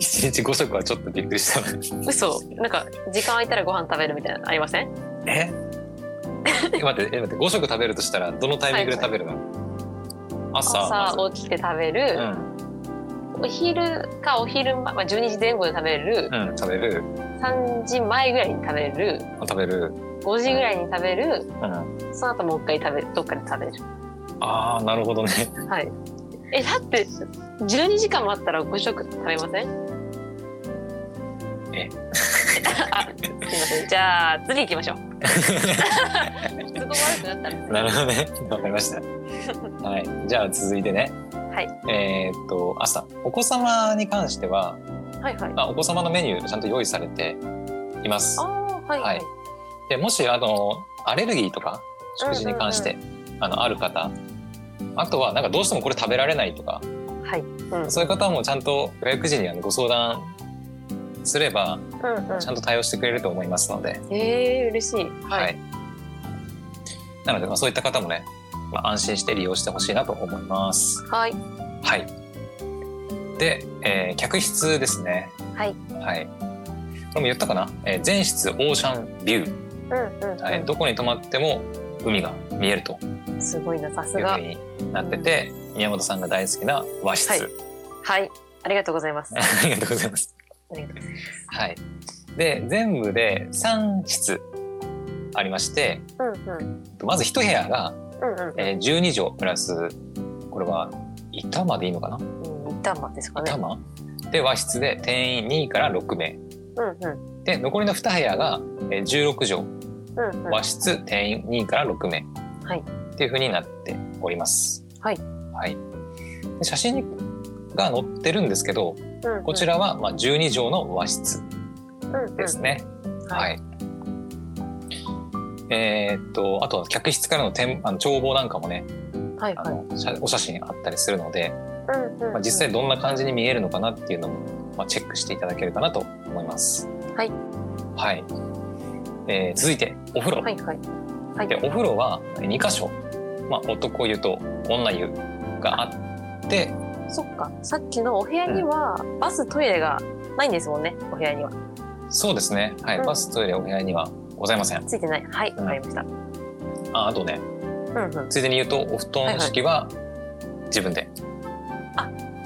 A: 一日5食はちょっとびっくりした。な。
B: 嘘。なんか時間空いたらご飯食べるみたいなのありません？
A: え？え待って、え、待って、5食食べるとしたら、どのタイミングで食べるの、朝。
B: 朝起きて食べる、お昼かお昼前、まあ、12時前後で食べる
A: う、ん。うん、食べる。
B: 3時前ぐらいに食べる
A: 食べる。
B: 5時ぐらいに食べる
A: うん。
B: その後もう一回食べるどっかで食べる
A: ああ、なるほどね。
B: はいえだって12時間もあったら5食食べません？
A: え <laughs>
B: あすいませんじゃあ次行きましょう <laughs> <laughs> 都合悪くなったら
A: なるほどね。わかりました。はい。じゃあ続いてね。
B: はい。
A: えーっと、朝。お子様に関しては、
B: はいはい。
A: まあ、お子様のメニューちゃんと用意されています。
B: はい
A: はい。でもし、あの、アレルギーとか、食事に関して、あの、ある方、あとは、なんかどうしてもこれ食べられないとか、
B: はい。うん。
A: そういう方もちゃんと予約時にあのご相談すれば、
B: うんうん。
A: ちゃんと対応してくれると思いますので、
B: えー、嬉しい。
A: はい。なので、まあ、そういった方もね、まあ、安心して利用してほしいなと思います。
B: はい
A: はい。で、えー客室ですね。
B: はい
A: はい。これも言ったかな、えー全室オーシャンビュー。
B: うんうん、うん
A: はい、どこに泊まっても海が見えると
B: すごいなさす
A: いうふ
B: が
A: うになってて、宮本さんが大好きな和室。
B: はいはいありがとうございますあ
A: ありがとうございます。<laughs>
B: りがとうございます
A: はい。で、全部で3室ありまして、
B: うんうん
A: まず1部屋が、
B: うんうん
A: えー12畳プラス、これは板間でいいのかな？
B: うん板間ですかね
A: 板間？で和室で定員2から6名。
B: うんうん
A: で、残りの2部屋がえー16畳、
B: うんうん
A: 和室定員2から6名。
B: はい
A: っていう風になっております。
B: はい。
A: はい。で写真が載ってるんですけど、
B: うんうん
A: こちらはまあ12畳の和室
B: うんうん
A: ですね。
B: は
A: はいい。えーっとあとは客室からの展あの眺望なんかもね、あ
B: はいはい。
A: の写お写真あったりするので、
B: うんうん
A: まあ、実際どんな感じに見えるのかなっていうのも、まあ、チェックしていただけるかなと思います。
B: はい。
A: はい。えー続いてお風呂。
B: はいはい。はい。
A: でお風呂は2箇所、まあ、男湯と女湯があって
B: そっか。さっきのお部屋にはバストイレがないんですもんねお部屋には。
A: そうですね、はい。
B: うん。
A: バストイレお部屋にはございません。
B: ついてない。はい
A: うん。
B: わかりました。
A: ああとね。
B: うんうん。
A: ついでに言うとお布団敷は自分で、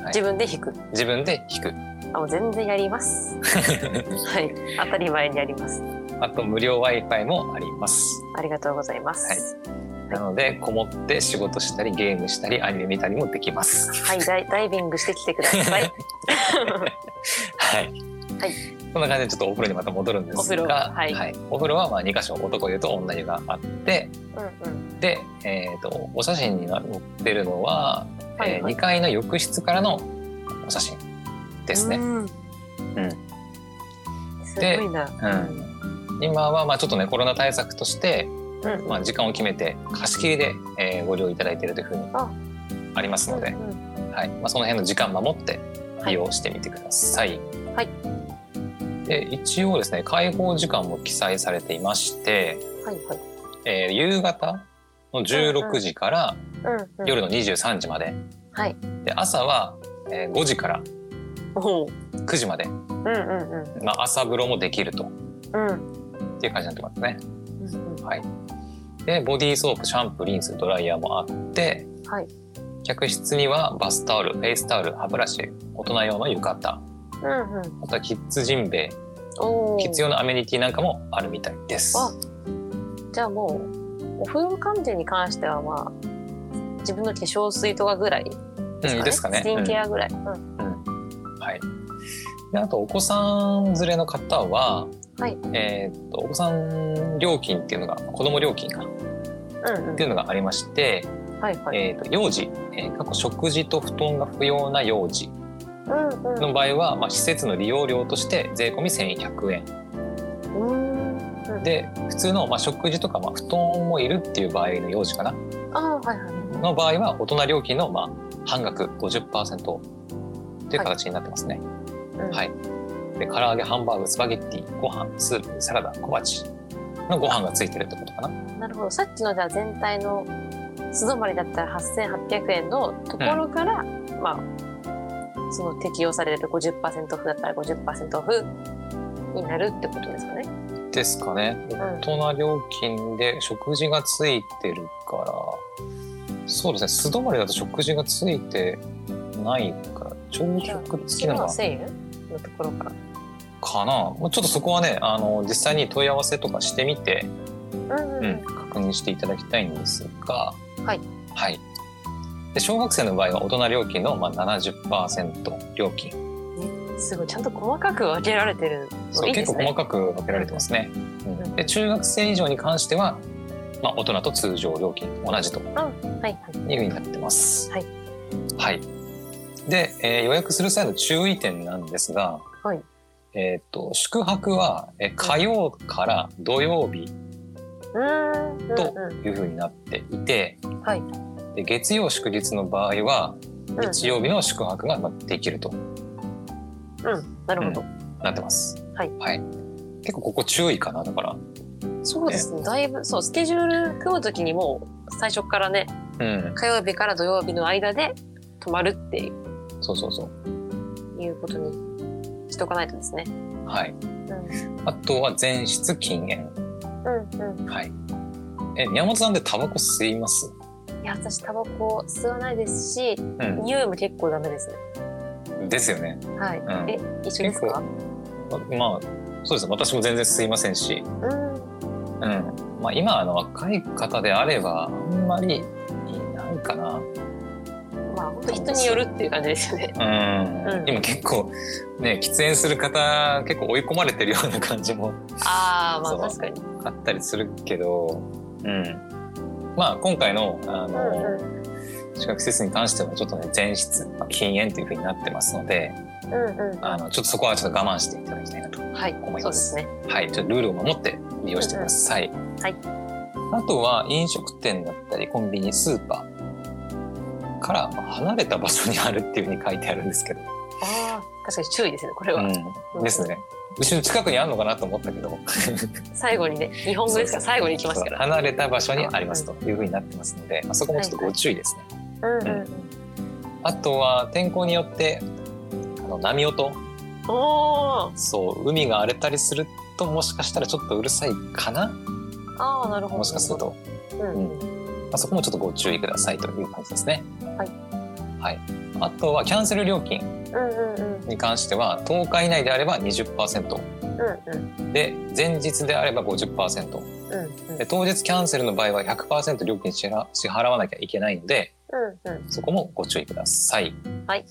B: 自分で引く。
A: 自分で引く。
B: あもう全然やります。<laughs> はい。当たり前にやります。
A: あと無料 w i f i もあります。
B: ありがとうございます。
A: なのでこもって仕事したりゲームしたりアニメ見たりもできます。
B: はい、ダイダイビングしてきてください。<laughs>
A: はい。
B: はい。
A: そんな感じでちょっとお風呂にまた戻るんですが、
B: お風呂はい。
A: お風呂はまあ2箇所男湯と女湯があって、
B: うんうん。
A: で、えっ、とお写真に載ってるのは、
B: はいはい。
A: え2階の浴室からのお写真ですね。
B: うん。
A: うん。
B: すごいな、
A: うん。今はまあちょっとねコロナ対策として、
B: うん。
A: まあ、時間を決めて貸し切りで、えーご利用いただいているというふうに
B: あ。
A: ありますので、
B: うんうん。
A: はい。まあ、その辺の時間守って利用してみてください。
B: はい
A: で一応ですね開放時間も記載されていまして、
B: はいはい。
A: えー夕方の16時から夜の23時まで、
B: はい。
A: で朝は、えー5時から
B: おう。
A: 9時まで、
B: うんうんうん。
A: まあ、朝風呂もできると。
B: うん。
A: っていう感じになってますね。
B: うんうん。
A: はい、でボディーソープシャンプーリンスドライヤーもあって
B: はい。
A: 客室にはバスタオルフェイスタオル歯ブラシ大人用の浴衣
B: うんうん。
A: あとはキッズジンベエ。
B: おー。
A: 必要なアメニティなんかもあるみたいです。
B: あじゃあもうお風呂関連に関してはまあ自分の化粧水とかぐらい
A: うん、ですかね。
B: スキンケ
A: うん
B: アぐらい、うん。
A: はい。であとお子さん連れの方は、
B: はい。
A: えーっとお子さん料金っていうのが子供料金か
B: うんうん。
A: っていうのがありまして、
B: はいはい、
A: えーっと幼児、えー過去食事と布団が不要な幼児。
B: うんうん
A: の場合は、まあ、施設の利用料として税込み1100円。
B: うんうん。
A: で普通の、まあ、食事とか、まあ、布団もいるっていう場合の幼児かな。
B: ああはいはい。
A: の場合は大人料金の、まあ、半額50%っていう形になってますね。
B: うん。
A: はい。で唐揚げハンバーグスパゲッティご飯スープサラダ小鉢のご飯がついてるってことかな。
B: なるほど。さっきのじゃあ全体の素泊まりだったら8800円のところから、まあその適用される50%オフだったら50%オフになるってことですかね。
A: ですかね。
B: うん。
A: 大人料金で食事がついてるから。そうですね。素泊まりだと食事がついてないから。朝食付きなのか
B: 1000円のところから。
A: かな。ちょっとそこはねあの実際に問い合わせとかしてみて、
B: うんうん。
A: うん、確認していただきたいんですが。
B: はい、
A: はい、で小学生の場合は大人料金の、まあ、70%料金。
B: すごい。ちゃんと細かく分けられてる
A: そう
B: ね。
A: 結構細かく分けられてますね。うん。
B: うん。
A: で中学生以上に関しては、まあ、大人と通常料金同じと。いう。ふうになってます。
B: はい、
A: はい。で、えー予約する際の注意点なんですが、
B: はい。
A: えー、と宿泊は、えー火曜から土曜日というふうになっていて、
B: はい
A: で月曜祝日の場合は
B: うん
A: 日曜日の宿泊がまあできると
B: うんなるほど。
A: なってます。
B: はい
A: 結構ここ注意かなだから。
B: そうですね。だいぶそうスケジュール組むときにもう最初からね
A: うん、
B: 火曜日から土曜日の間で泊まるっていう
A: そうそうそう。
B: いうことにしとかないとですね。
A: はい。
B: うん
A: あとは前室禁煙。
B: うんうん。
A: はい。え、宮本さんでタバコ吸います？
B: いや私タバコ吸わないですし、
A: うん。
B: 匂いも結構ダメですね。
A: ですよね。
B: はい。
A: うん
B: え一緒ですか？
A: まあ、そうです。私も全然吸いませんし。
B: うん。
A: うん。まあ今、あの、若い方であれば、あんまりいないかな。
B: まあ本当人によるっていう感じですよね。
A: うん。
B: うん
A: 今結構、ね、喫煙する方、結構追い込まれてるような感じも
B: ああまあ確かに。
A: あったりするけど、うん。まあ今回の、あ
B: うん
A: の、
B: うん
A: 宿泊施設に関してはちょっとね、前室、まあ禁煙というふうになってますので、
B: うんうん。
A: あの、ちょっとそこはちょっと我慢していただきたいなと
B: はい
A: 思いま
B: そうですすね。
A: はい、ちょっとルールを守って利用してください。
B: はい。
A: あとは飲食店だったりコンビニ、スーパーからまあ離れた場所にあるっていうふうに書いてあるんですけど、
B: ああ確かに注意ですねこれは。
A: うん、ですね。うちの近くにあるのかなと思ったけど、
B: 最後にね <laughs> 日本語ですから最後に行きますから。
A: 離れた場所にありますというふうになってますので、まあ、そこもちょっとご注意ですね。
B: うんうんうん。
A: あとは天候によってあの波音、
B: おお。
A: そう海が荒れたりするともしかしたらちょっとうるさいかな、
B: ああなるほど。
A: もしかすると。
B: うんうん。
A: まあ、そこもちょっとご注意くださいという感じですね。
B: はい。
A: はい。あとはキャンセル料金
B: うんうんうん
A: に関しては10日以内であれば20%
B: うんうん
A: で前日であれば50%
B: うんうん
A: で当日キャンセルの場合は100%料金支払わなきゃいけないので
B: うんうん
A: そこもご注意ください。
B: はい。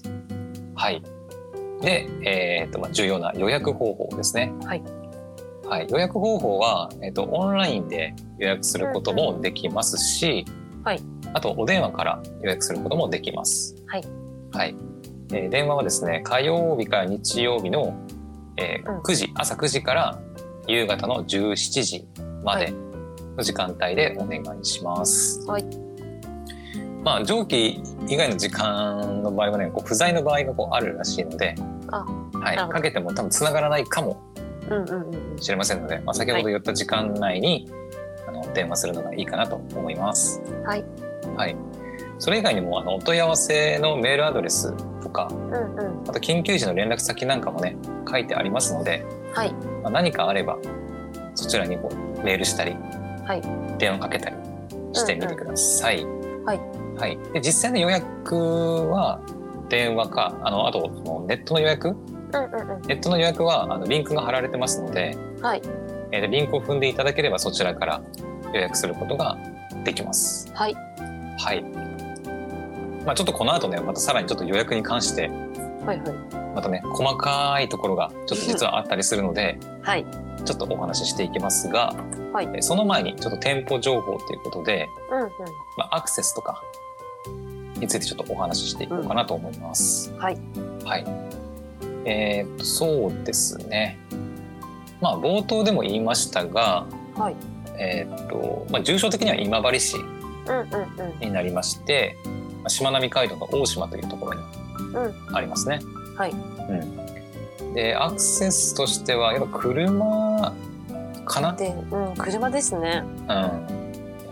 A: はい。で、えーとまあ、重要な予約方法ですね。
B: はい。
A: はい、予約方法は、えー、とオンラインで予約することもできますし、
B: はい
A: あとお電話から予約することもできます。
B: はい。
A: はい。えー電話はですね、火曜日から日曜日の、えー
B: うん
A: 9時、朝9時から、夕方の17時までの時間帯でお願いします。
B: はい
A: まあ上記以外の時間の場合はねこう不在の場合がこうあるらしいので、
B: あ
A: はい、かけても多分繋がらないかも
B: うんうんうん
A: しれませんので、まあ、先ほど言った時間内に、あの電話するのがいいかなと思います。
B: はい。
A: はい。それ以外にもあのお問い合わせのメールアドレスとか、
B: うんうん
A: あと緊急時の連絡先なんかもね書いてありますので、
B: はい
A: まあ、何かあればそちらにこうメールしたり、
B: はい
A: 電話かけたりしてみてください。
B: はい。
A: はい。で実際の予約は電話かあのあとそのネットの予約？
B: うんうん
A: ネットの予約はあのリンクが貼られてますので、
B: うんはい
A: えーでリンクを踏んでいただければそちらから予約することができます。
B: はい
A: はい。まあちょっとこの後ねまたさらにちょっと予約に関して
B: はいはい
A: またね細かいところがちょっと実はあったりするので
B: はい
A: ちょっとお話ししていきますが、
B: はい
A: えーその前にちょっと店舗情報ということで、
B: うんうん
A: まあ、アクセスとかについてちょっとお話ししていこうかなと思います。
B: はい
A: はい。えーっとそうですね。まあ冒頭でも言いましたが、
B: はい
A: えーっとまあ住所的には今治市
B: うんうんうん
A: になりまして、まあしまなみ海道の大島というところに
B: うん
A: ありますね。
B: はい
A: うん。でアクセスとしてはやっぱ車かな？
B: でうん車ですね
A: うん。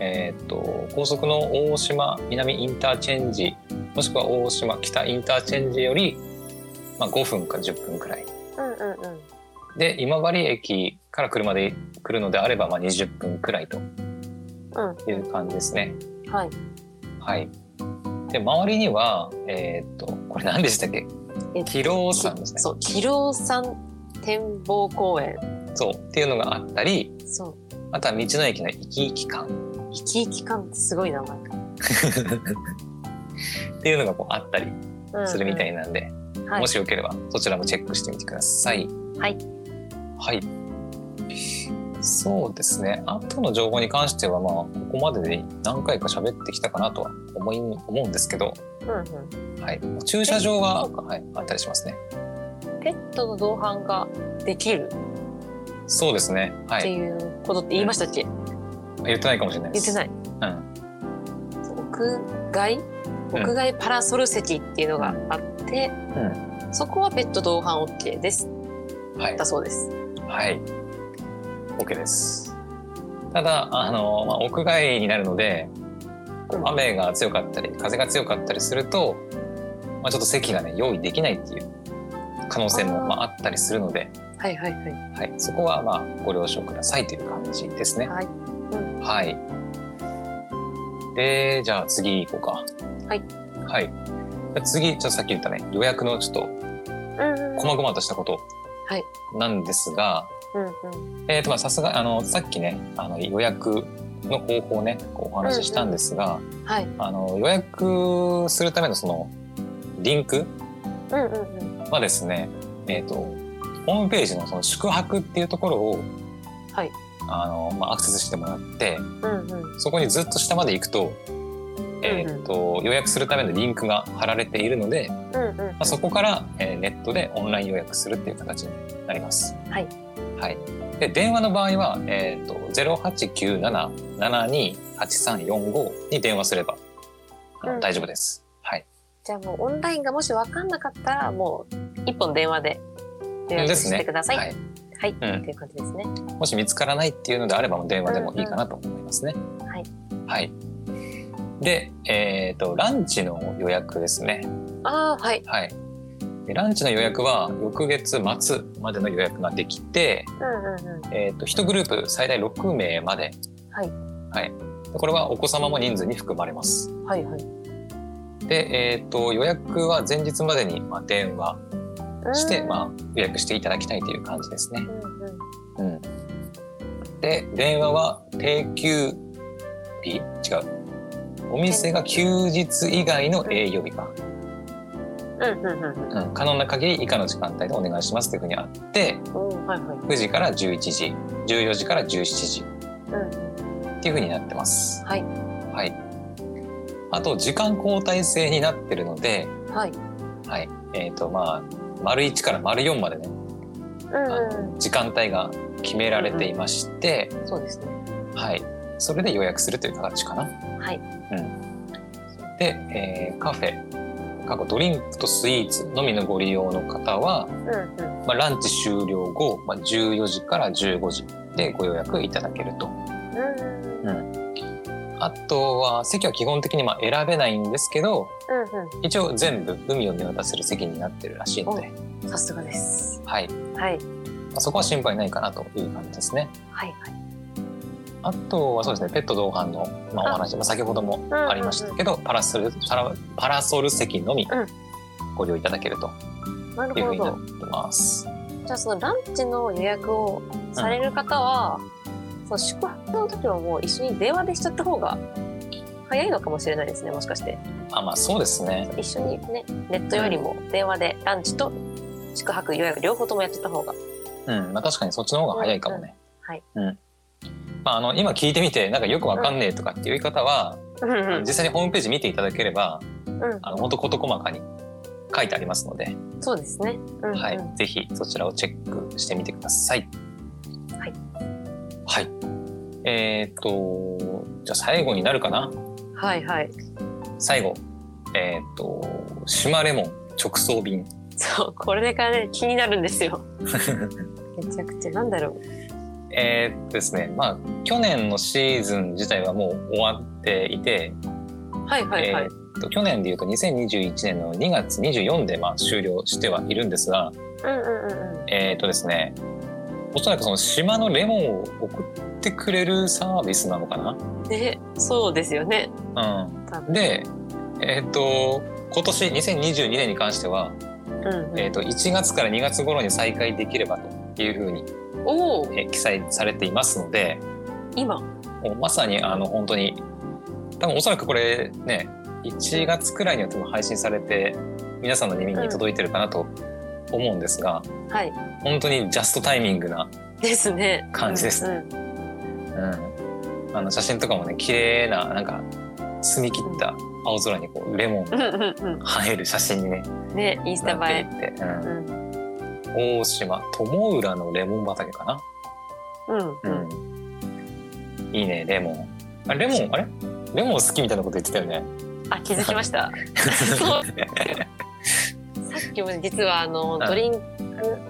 A: えーっと高速の大島南インターチェンジもしくは大島北インターチェンジより、まあ、5分か10分くらい。
B: うんうんうん
A: で今治駅から車で来るのであれば、まあ、20分くらいと
B: うん
A: いう感じですね。
B: はい
A: はい。で周りにはえーっとこれ何でしたっけ？
B: え
A: キロー山ですね。
B: そう広尾山展望公園
A: そうっていうのがあったり、
B: そう
A: あとは道の駅の行き来館
B: 生き生き感ってすごい名前か <laughs>
A: っていうのがこうあったりするみたい
B: な、
A: なんで、
B: うんうんはい
A: もしよければそちらもチェックしてみてください。
B: はい。
A: はい。そうですね。あとの情報に関してはまあここまでで何回か喋ってきたかなとは思い思うんですけど、
B: うんうん
A: はい。駐車場は、
B: そうか
A: はい、あったりしますね。
B: ペットの同伴ができる？
A: そうですね。はい。
B: っていうことって言いましたっけ、
A: 言ってないかもしれないです。
B: 言ってない
A: うん。
B: 屋外？
A: うん
B: 屋外パラソル席っていうのがあって、そこはペット同伴 OK です
A: はい
B: だ。そうです
A: はい。OK です。ただ、あの、まあ、屋外になるので、こう
B: うん
A: 雨が強かったり、風が強かったりすると、まあ、ちょっと席がね、用意できないっていう可能性もまああったりするので、
B: はいはいはい
A: はい、そこはまあご了承くださいという感じですね。
B: はい
A: はい。で、じゃあ次行こうか。
B: はい。
A: はい。じゃあ次、ちょっとさっき言ったね、予約のちょっと
B: うんうん
A: 細々としたこと
B: はい
A: なんですが、
B: うんうん。
A: えーとまあさすがあのさっきねあの予約の方法をねこうお話ししたんですが、
B: はい。
A: あの予約するためのそのリンク
B: うんうんうん。
A: はですね、えー、とホームページのその宿泊っていうところを、
B: はい。
A: あのまあ、アクセスしてもらって
B: うんうん。
A: そこにずっと下まで行くと,、えー、と予約するためのリンクが貼られているので、ま
B: うんうん
A: あ、そこから、えーネットでオンライン予約するっていう形になります。
B: はい
A: はい、で電話の場合は、えー、と0897-728345に電話すれば
B: うん
A: 大丈夫です。はい、
B: じゃあもうオンラインがもし分かんなかったらもう一本電話で予約してください。
A: はい
B: はい、
A: うん
B: っていう感じですね。
A: もし見つからないっていうのであればもう電話でもいいかなと思いますね。
B: はい。
A: はい。で、えっ、と、ランチの予約ですね。
B: ああはい。
A: はい。でランチの予約は翌月末までの予約ができて、
B: うんうんうん。
A: えっ、と、1グループ最大6名まで。
B: はい。
A: はい。でこれはお子様も人数に含まれます。
B: はいはい。
A: で、えっ、と、予約は前日までに、まあ、電話して、
B: うん
A: まあ、予約していただきたいという感じですね。
B: うんうん
A: うん。で、電話は定休日違う。お店が休日以外の営業日か。
B: うんうんうん
A: うん、可能な限り以下の時間帯でお願いしますというふうにあって、
B: うん。はいはい。
A: 9時から11時、14時から17時
B: うん
A: っていうふうになってます。
B: はい
A: はい。あと、時間交代制になってるので、
B: はい。
A: はい。えっ、と、まあ、丸1から丸4までね、
B: ううん
A: 時間帯が決められていまして、
B: うん、そうですね。
A: はい、それで予約するという形かな。
B: はい。
A: で、えーカフェ過去ドリンクとスイーツのみのご利用の方は、
B: うんうん。
A: まあ、ランチ終了後、まあ、14時から15時でご予約いただけると。
B: うんうん
A: あとは席は基本的にまあ選べないんですけど
B: うん
A: 一応全部海を見渡せる席になってるらしいので、
B: うん。さすがです。
A: はい
B: はい
A: まあ、そこは心配ないかなという感じですね。
B: はいはい。
A: あとはそうですねペット同伴の、まあ、お話、まあ、先ほどもありましたけど、パラソルパラソル席のみ
B: うん
A: ご利用いただけると
B: なるほど
A: いうふうになっ。てます。
B: じゃあそのランチの予約をされる方は、その宿泊の時はもう一緒に電話でしちゃった方が早いのかもしれないですねもしかして
A: あまあそうですね。
B: 一緒にねネットよりも電話でランチと宿泊予約両方ともやっちゃった方が
A: うん、まあ確かにそっちの方が早いかもね。
B: はい、
A: うん。まああの今聞いてみてなんかよくわかんねえとかっていう方は、
B: うんうん
A: 実際にホームページ見ていただければ
B: うん
A: あの本当事細かに書いてありますので、
B: そうですね、うんうん
A: はい、ぜひそちらをチェックしてみてください。
B: はい。
A: はい。えっ、とじゃあ最後になるかな？
B: はいはい
A: 最後えっ、と島レモン直送便。
B: そうこれがね気になるんですよ <laughs> めちゃくちゃなんだろう
A: えーっとですねまあ去年のシーズン自体はもう終わっていて、
B: はいはいはい、
A: えーっと去年でいうと2021年の2月24でまあ終了してはいるんですが、
B: うんうんうんうん。
A: えーっとですねおそらくその島のレモンを送ってくれるサービスなのかな？
B: でそうですよね。
A: う
B: 多
A: ん、
B: 分。
A: で、えーっと今年2022年に関しては、
B: うんうん。
A: えーっと1月から2月頃に再開できればというふうに、
B: おお
A: えー記載されていますので。
B: 今。
A: もうまさにあの本当に多分おそらくこれね1月くらいには多分配信されて皆さんの耳に届いてるかなと思うんですが、
B: はい。
A: 本当にジャストタイミングな、
B: ですね。
A: 感じです。
B: うんうん。
A: うん、あの写真とかもね綺麗ななんか澄み切った青空にこうレモン
B: うんうん
A: 映える写真にね
B: うんねインスタ映
A: って、う
B: え
A: ん、大島友浦のレモン畑かな、
B: うん
A: う
B: うん。
A: ん、いいねレモン。あレモンあれ？レモン好きみたいなこと言ってたよね。
B: あ気づきました。<laughs> そう。さっきも実はあの
A: ん。
B: ドリンク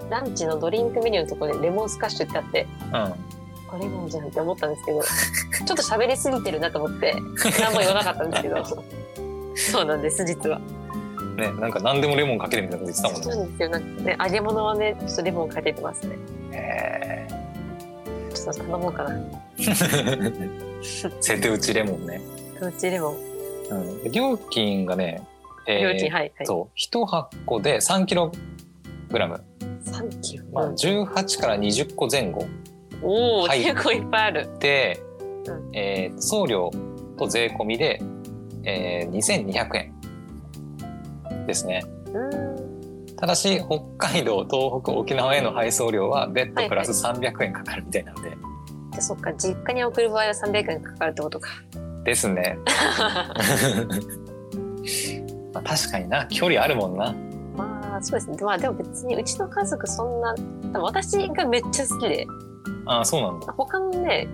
B: ランチのドリンクメニューのところでレモンスカッシュってあって
A: うん。
B: これレモンじゃんって思ったんですけどちょっと喋りすぎてるなと思って何も言わなかったんですけど。<laughs> そうなんです実は
A: ね、なんか何でもレモンかけるみたいなこと言ってたもんね。
B: そうなんですよ。なんかね揚げ物はねちょっとレモンかけてますね。
A: へ
B: ちょっと頼もうかな。
A: ー <laughs> 瀬戸内レモンね。
B: うちレモン。
A: うん、料金がね、えー
B: 料金はいはい。
A: そう一箱で3キログラム、
B: 3キロ、
A: まあ
B: うん。
A: 18から20個前後。
B: おお、
A: はい
B: 結構いっぱいある。
A: で、
B: うん。
A: えー送料と税込みで、えー、2200円ですね。
B: うん
A: ただし北海道東北沖縄への配送料は別途プラス300円かかるみたいなので、
B: じゃあそっか実家に送る場合は300円かかるってことか
A: ですね。<laughs> まあ、確かにな距離あるもんな。
B: まあそうですねまあでも別にうちの家族そんな多分私がめっちゃ好きで
A: ああそうなんだ。
B: 他のね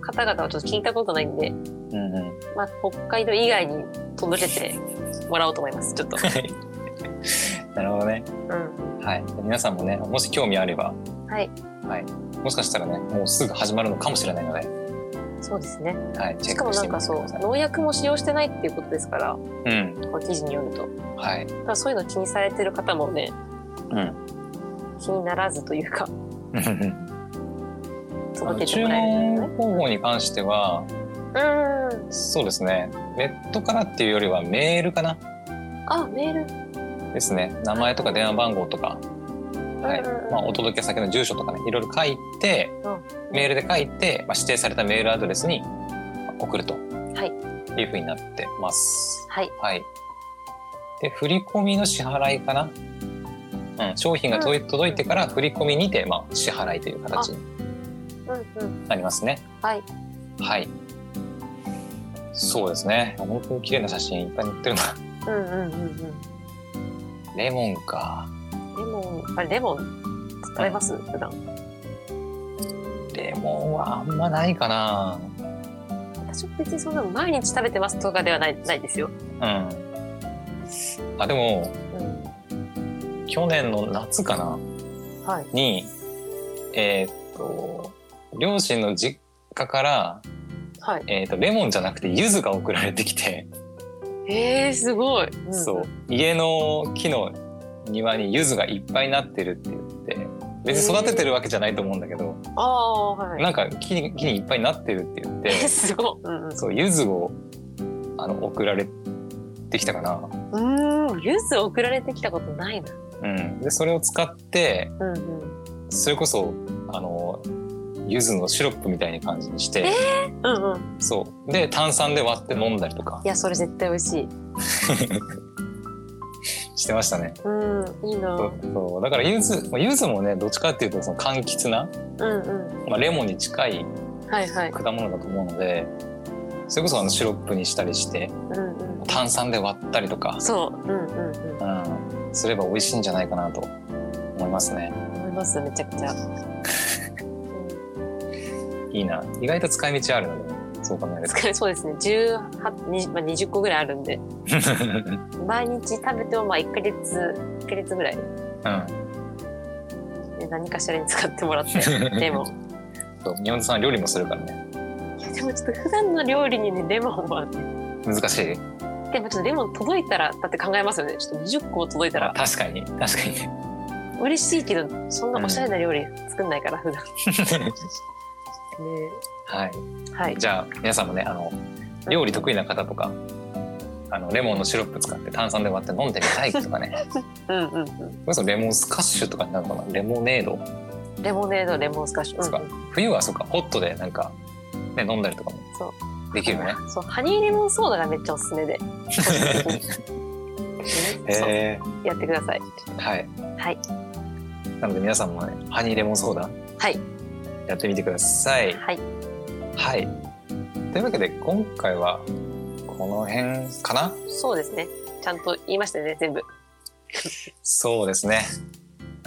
B: 方々はちょっと聞いたことないんで、
A: うんうん。
B: まあ、北海道以外に届けてもらおうと思いますちょっと、
A: なるほどね。
B: うん、
A: はい。皆さんもね、もし興味あれば、
B: はい
A: はい。もしかしたらね、もうすぐ始まるのかもしれないので、
B: そうですね
A: はい。
B: しかもなんかそう。農薬も使用してないっていうことですから
A: うん。
B: この記事によると
A: はい。
B: だそういうの気にされてる方もね
A: うん。
B: 気にならずというか届けてもらえるんだよね
A: 文方法に関しては、
B: うん
A: そうですね。ネットからっていうよりはメールかな
B: あメール
A: ですね。名前とか電話番号とか、はいまあ、お届け先の住所とかね、いろいろ書いて、
B: うん。
A: メールで書いて、まあ、指定されたメールアドレスに送ると
B: はい
A: いうふうになってます。
B: はい
A: はい。で、振り込みの支払いかな。うん、商品が届いてから振り込みにて、まあ、支払いという形になりますね。
B: はい
A: はい。そうですね。本当に綺麗な写真いっぱい載ってるな。
B: うんうんうんうん。
A: レモンか。
B: レモンあれレモン食べます？普段。
A: レモンはあんまないかな。
B: 私は別にそんな毎日食べてますとかではないないですよ、
A: うん。あでも
B: うん、
A: 去年の夏かな。
B: はい。
A: にえーっと両親の実家から、
B: はい。
A: えーっとレモンじゃなくて柚子が送られてきて、
B: えー、すごい、ん
A: そう。家の木の庭に柚子がいっぱいになってるって言って。別に育ててるわけじゃないと思うんだけど、
B: ああはい。
A: なんか木に木にいっぱいになってるって言っ
B: え
A: て
B: すごい、うんうん、
A: そう柚子をあの送られてきたかな。
B: うーん、ユズ送られてきたことないな。
A: うん、でそれを使って
B: うんうん。
A: それこそあの柚子のシロップみたいな感じにして、
B: うんうん。
A: そうで炭酸で割って飲んだりとか
B: いや、それ絶対美味しい。<laughs>
A: してましたね。
B: うん、いいな。
A: そうそうだから柚子まあ柚子もねどっちかっていうとその柑橘な、
B: うんうん。
A: まあ、レモンに近い
B: はいはい。
A: 果物だと思うのでそれこそあのシロップにしたりして
B: うんうん。
A: 炭酸で割ったりとか、
B: そう、うんうんうん。
A: うん、すれば美味しいんじゃないかなと思いますね。
B: 思います、めちゃくちゃ。
A: いいな意外と使い道あるのでそう考えると。
B: そうですね。十八、二、まあ、二十個ぐらいあるんで。<laughs> 毎日食べても、まあ、一ヶ月、一ヶ月ぐらい。
A: うん
B: で何かしらに使ってもらって。レモン。
A: そう宮本さん料理もするからね
B: いや、でも、ちょっと普段の料理にね、レモンは、ね。
A: 難しい？
B: でも、ちょっとレモン届いたら、だって考えますよね。ちょっと二十個届いたら。
A: 確かに確かに
B: 嬉しいけどそんなおしゃれな料理作んないから、普段 <laughs> ね
A: はい
B: はい。
A: じゃあ皆さんもねあの料理得意な方とかあのレモンのシロップ使って炭酸で割って飲んでみたいとかね。<laughs>
B: うんうんうん。
A: レモンスカッシュとかになるのかな？レモネード？
B: レモネードレモンスカッシュ、うんうん。
A: 冬はそうかホットでなんか、ね、飲んだりとかも
B: そう。
A: できるよね。<laughs>
B: そうハニーレモンソーダがめっちゃおすすめで。個人的にそう。
A: へ
B: やってください。
A: えはい。
B: はい。
A: なので皆さんもねハニーレモンソーダ。
B: はい
A: やってみてください。
B: はい。
A: はい。というわけで今回はこの辺かな？
B: そうですね。ちゃんと言いましたよね全部。
A: そうですね。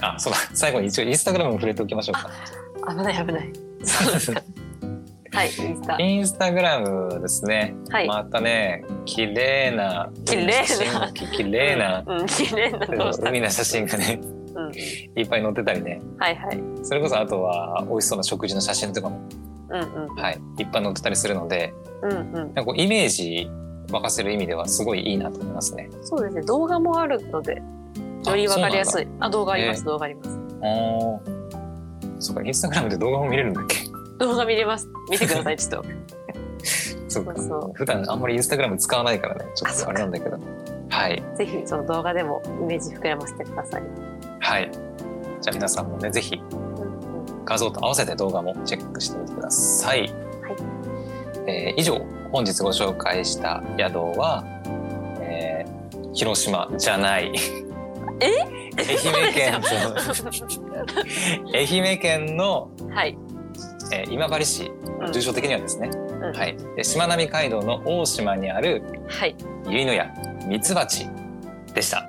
A: あそうだ。最後に一応インスタグラムも触れておきましょうか。
B: 危ない危ない。そうですかはいインスタ。
A: インスタグラムですね。
B: はい。
A: またね、綺麗な。
B: 綺麗な。
A: 綺麗な。
B: うん綺麗な
A: 海の写真がね、
B: うん
A: いっぱい載ってたりね。
B: はいはい。
A: それこそあとは美味しそうな食事の写真とかも、
B: うんうん。
A: はい、いっぱい載ってたりするので、
B: うんうん。
A: なんかこうイメージ沸かせる意味ではすごいいいなと思いますね。
B: そうですね。動画もあるのでよりわかりやす
A: い。
B: いあ動画あります、
A: え
B: 動画あります。
A: あー。そうか、インスタグラムで動画も見れるんだっけ？
B: 動画見れます。見てくださいちょっと。<laughs>
A: そうか。
B: そう
A: 普段あんまりインスタグラム使わないからね、ちょっとあれなんだけど。はい、
B: ぜひその動画でもイメージ膨らませてください。
A: はい。じゃあ皆さんもね、ぜひ画像と合わせて動画もチェックしてみてください。えー以上本日ご紹介した宿は、えー広島じゃない。
B: え？
A: 愛媛県 <laughs> 愛媛県の、
B: はい。
A: えー今治市
B: うん
A: 住所的にはですね、
B: うん
A: はい、でしまなみ海道の大島にある
B: はい。
A: 結の屋ミツバチでした。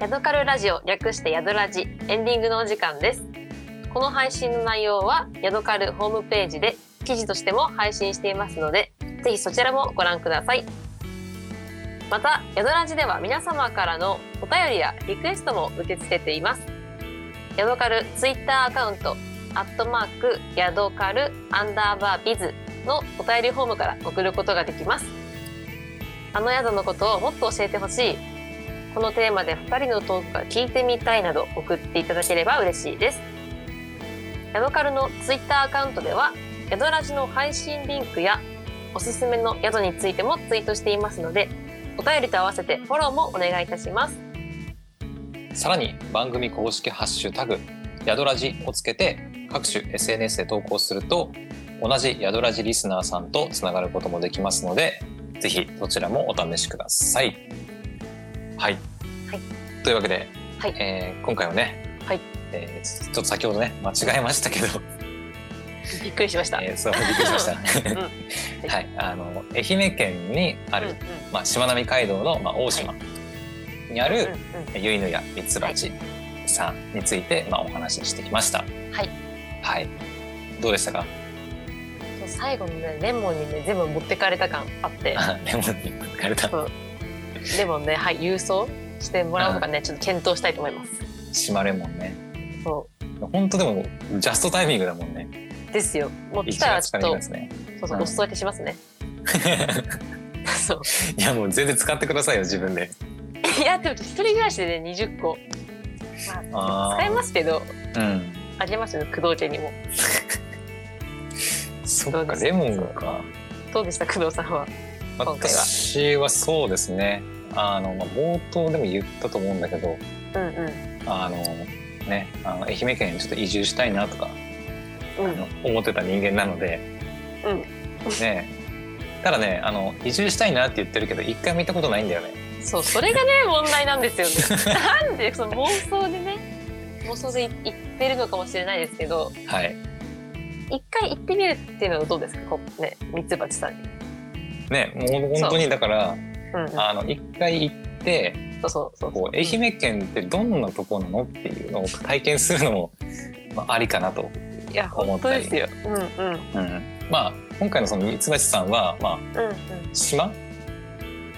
B: ヤドカルラジオ略してヤドラジエンディングのお時間です。この配信の内容はヤドカルホームページで記事としても配信していますので、ぜひそちらもご覧ください。また、ヤドラジでは皆様からのお便りやリクエストも受け付けています。ヤドカルツイッターアカウント、アットマーク、ヤドカルアンダーバービズのお便りフォームから送ることができます。あの宿のことをもっと教えてほしい。このテーマで2人のトークが聞いてみたいなど送っていただければ嬉しいです。ヤドカルのツイッターアカウントでは、ヤドラジの配信リンクやおすすめの宿についてもツイートしていますので、お便りと合わせてフォローもお願いいたします。
A: さらに番組公式ハッシュタグヤドラジをつけて各種 SNS で投稿すると同じヤドラジリスナーさんとつながることもできますのでぜひどちらもお試しください。はい、
B: はい
A: というわけで、
B: はい
A: えー今回はね、
B: はい
A: えーちょっと先ほどね間違えましたけど
B: びっくりしました。
A: えーそうびっくりしました。<laughs>
B: ん
A: はい、あの愛媛県にある、
B: うんうん
A: まあしまなみ海道のまあ大島にある、
B: うんうん
A: ゆいぬやミツバチさんについて、まあ、お話ししてきました。
B: はい。
A: はい。どうでしたか？
B: 最後のねレモンにね全部持ってかれた感あって、
A: あ <laughs> レモンに抜かれた。
B: レモンねはい郵送してもらうのかねちょっと検討したいと思います。
A: 島レモンね。
B: そ
A: 本当でもジャストタイミングだもんね。
B: うですよ。もう来
A: 1
B: たらちょっと
A: ね。
B: そうそううんお裾分けしますね。<laughs> そう。
A: いやもう全然使ってくださいよ自分で。
B: いやでも一人暮らしでね20個、まあ、使えますけど
A: うん。
B: あげますよ工藤家にも。<laughs>
A: そっかレモンか。
B: どうでした工藤さんは？
A: 私はそうですね。あのまあ冒頭でも言ったと思うんだけど、
B: うんうん
A: あのねあの愛媛県にちょっと移住したいなとか
B: う
A: あの思ってた人間なので、
B: うん
A: ねただねあの移住したいなって言ってるけど一回も行ったことないんだよね。
B: そうそれがね問題なんですよね。なんでその妄想でね妄想でい言ってるのかもしれないですけど
A: はい。
B: 一回行ってみるっていうのはどうですか？こうねミツバチさんに。
A: ねもう本当にだから
B: う。んうん、
A: あの一回行って
B: そうそうそう
A: こう愛媛県ってどんなとこなのっていうのを体験するのも、<laughs> まあ、ありかなと。
B: いや
A: 思ったり。
B: 本当ですよ。うんうん。
A: うん、まあ今回のそのミツバチさんは、まあ、
B: うん
A: 島？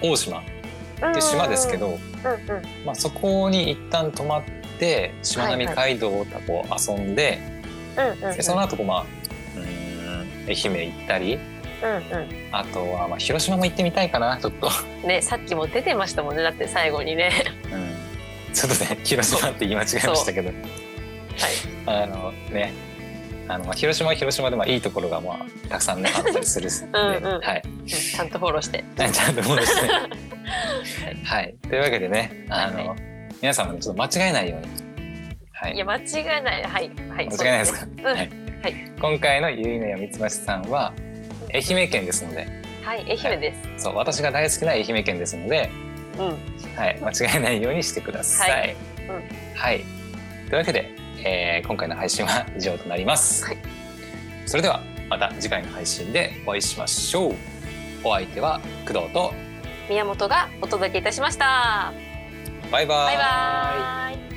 A: 大島。っ
B: うん。
A: て島ですけど、
B: うんうん。
A: まあ、そこに一旦泊まってしまなみ海道をこう遊んで,、
B: うんうん
A: でその後こうまあうーん愛媛行ったり
B: うん
A: あとはまあ広島も行ってみたいかなちょっと、
B: うん。ねさっきも出てましたもんね。だって最後にね。
A: うん、ちょっとね広島って言い間違えましたけど。
B: はい。
A: あのねあのまあ広島は広島でまあいいところがまあたくさんねあったりする <laughs> んで。
B: うんうん。
A: はい、
B: うんちゃんとフォローして。
A: ちゃんと戻して。<laughs> はい、というわけでね、あの、
B: は
A: 皆さんもちょっと間違えないように。はい。い、
B: や間違いない。はい。はい。
A: 間違いないですか？
B: うん。
A: はい。今回のゆいねやみつばしさんは愛媛県ですので、
B: はい愛媛です。
A: そう私が大好きな愛媛県ですので、
B: うん。
A: はい、間違えないようにしてください。
B: はい
A: はい、というわけで、えー今回の配信は以上となります。
B: はい
A: それではまた次回の配信でお会いしましょう。お相手は工藤と
B: 宮本がお届けいたしました。
A: バイバイ。
B: バイバイ。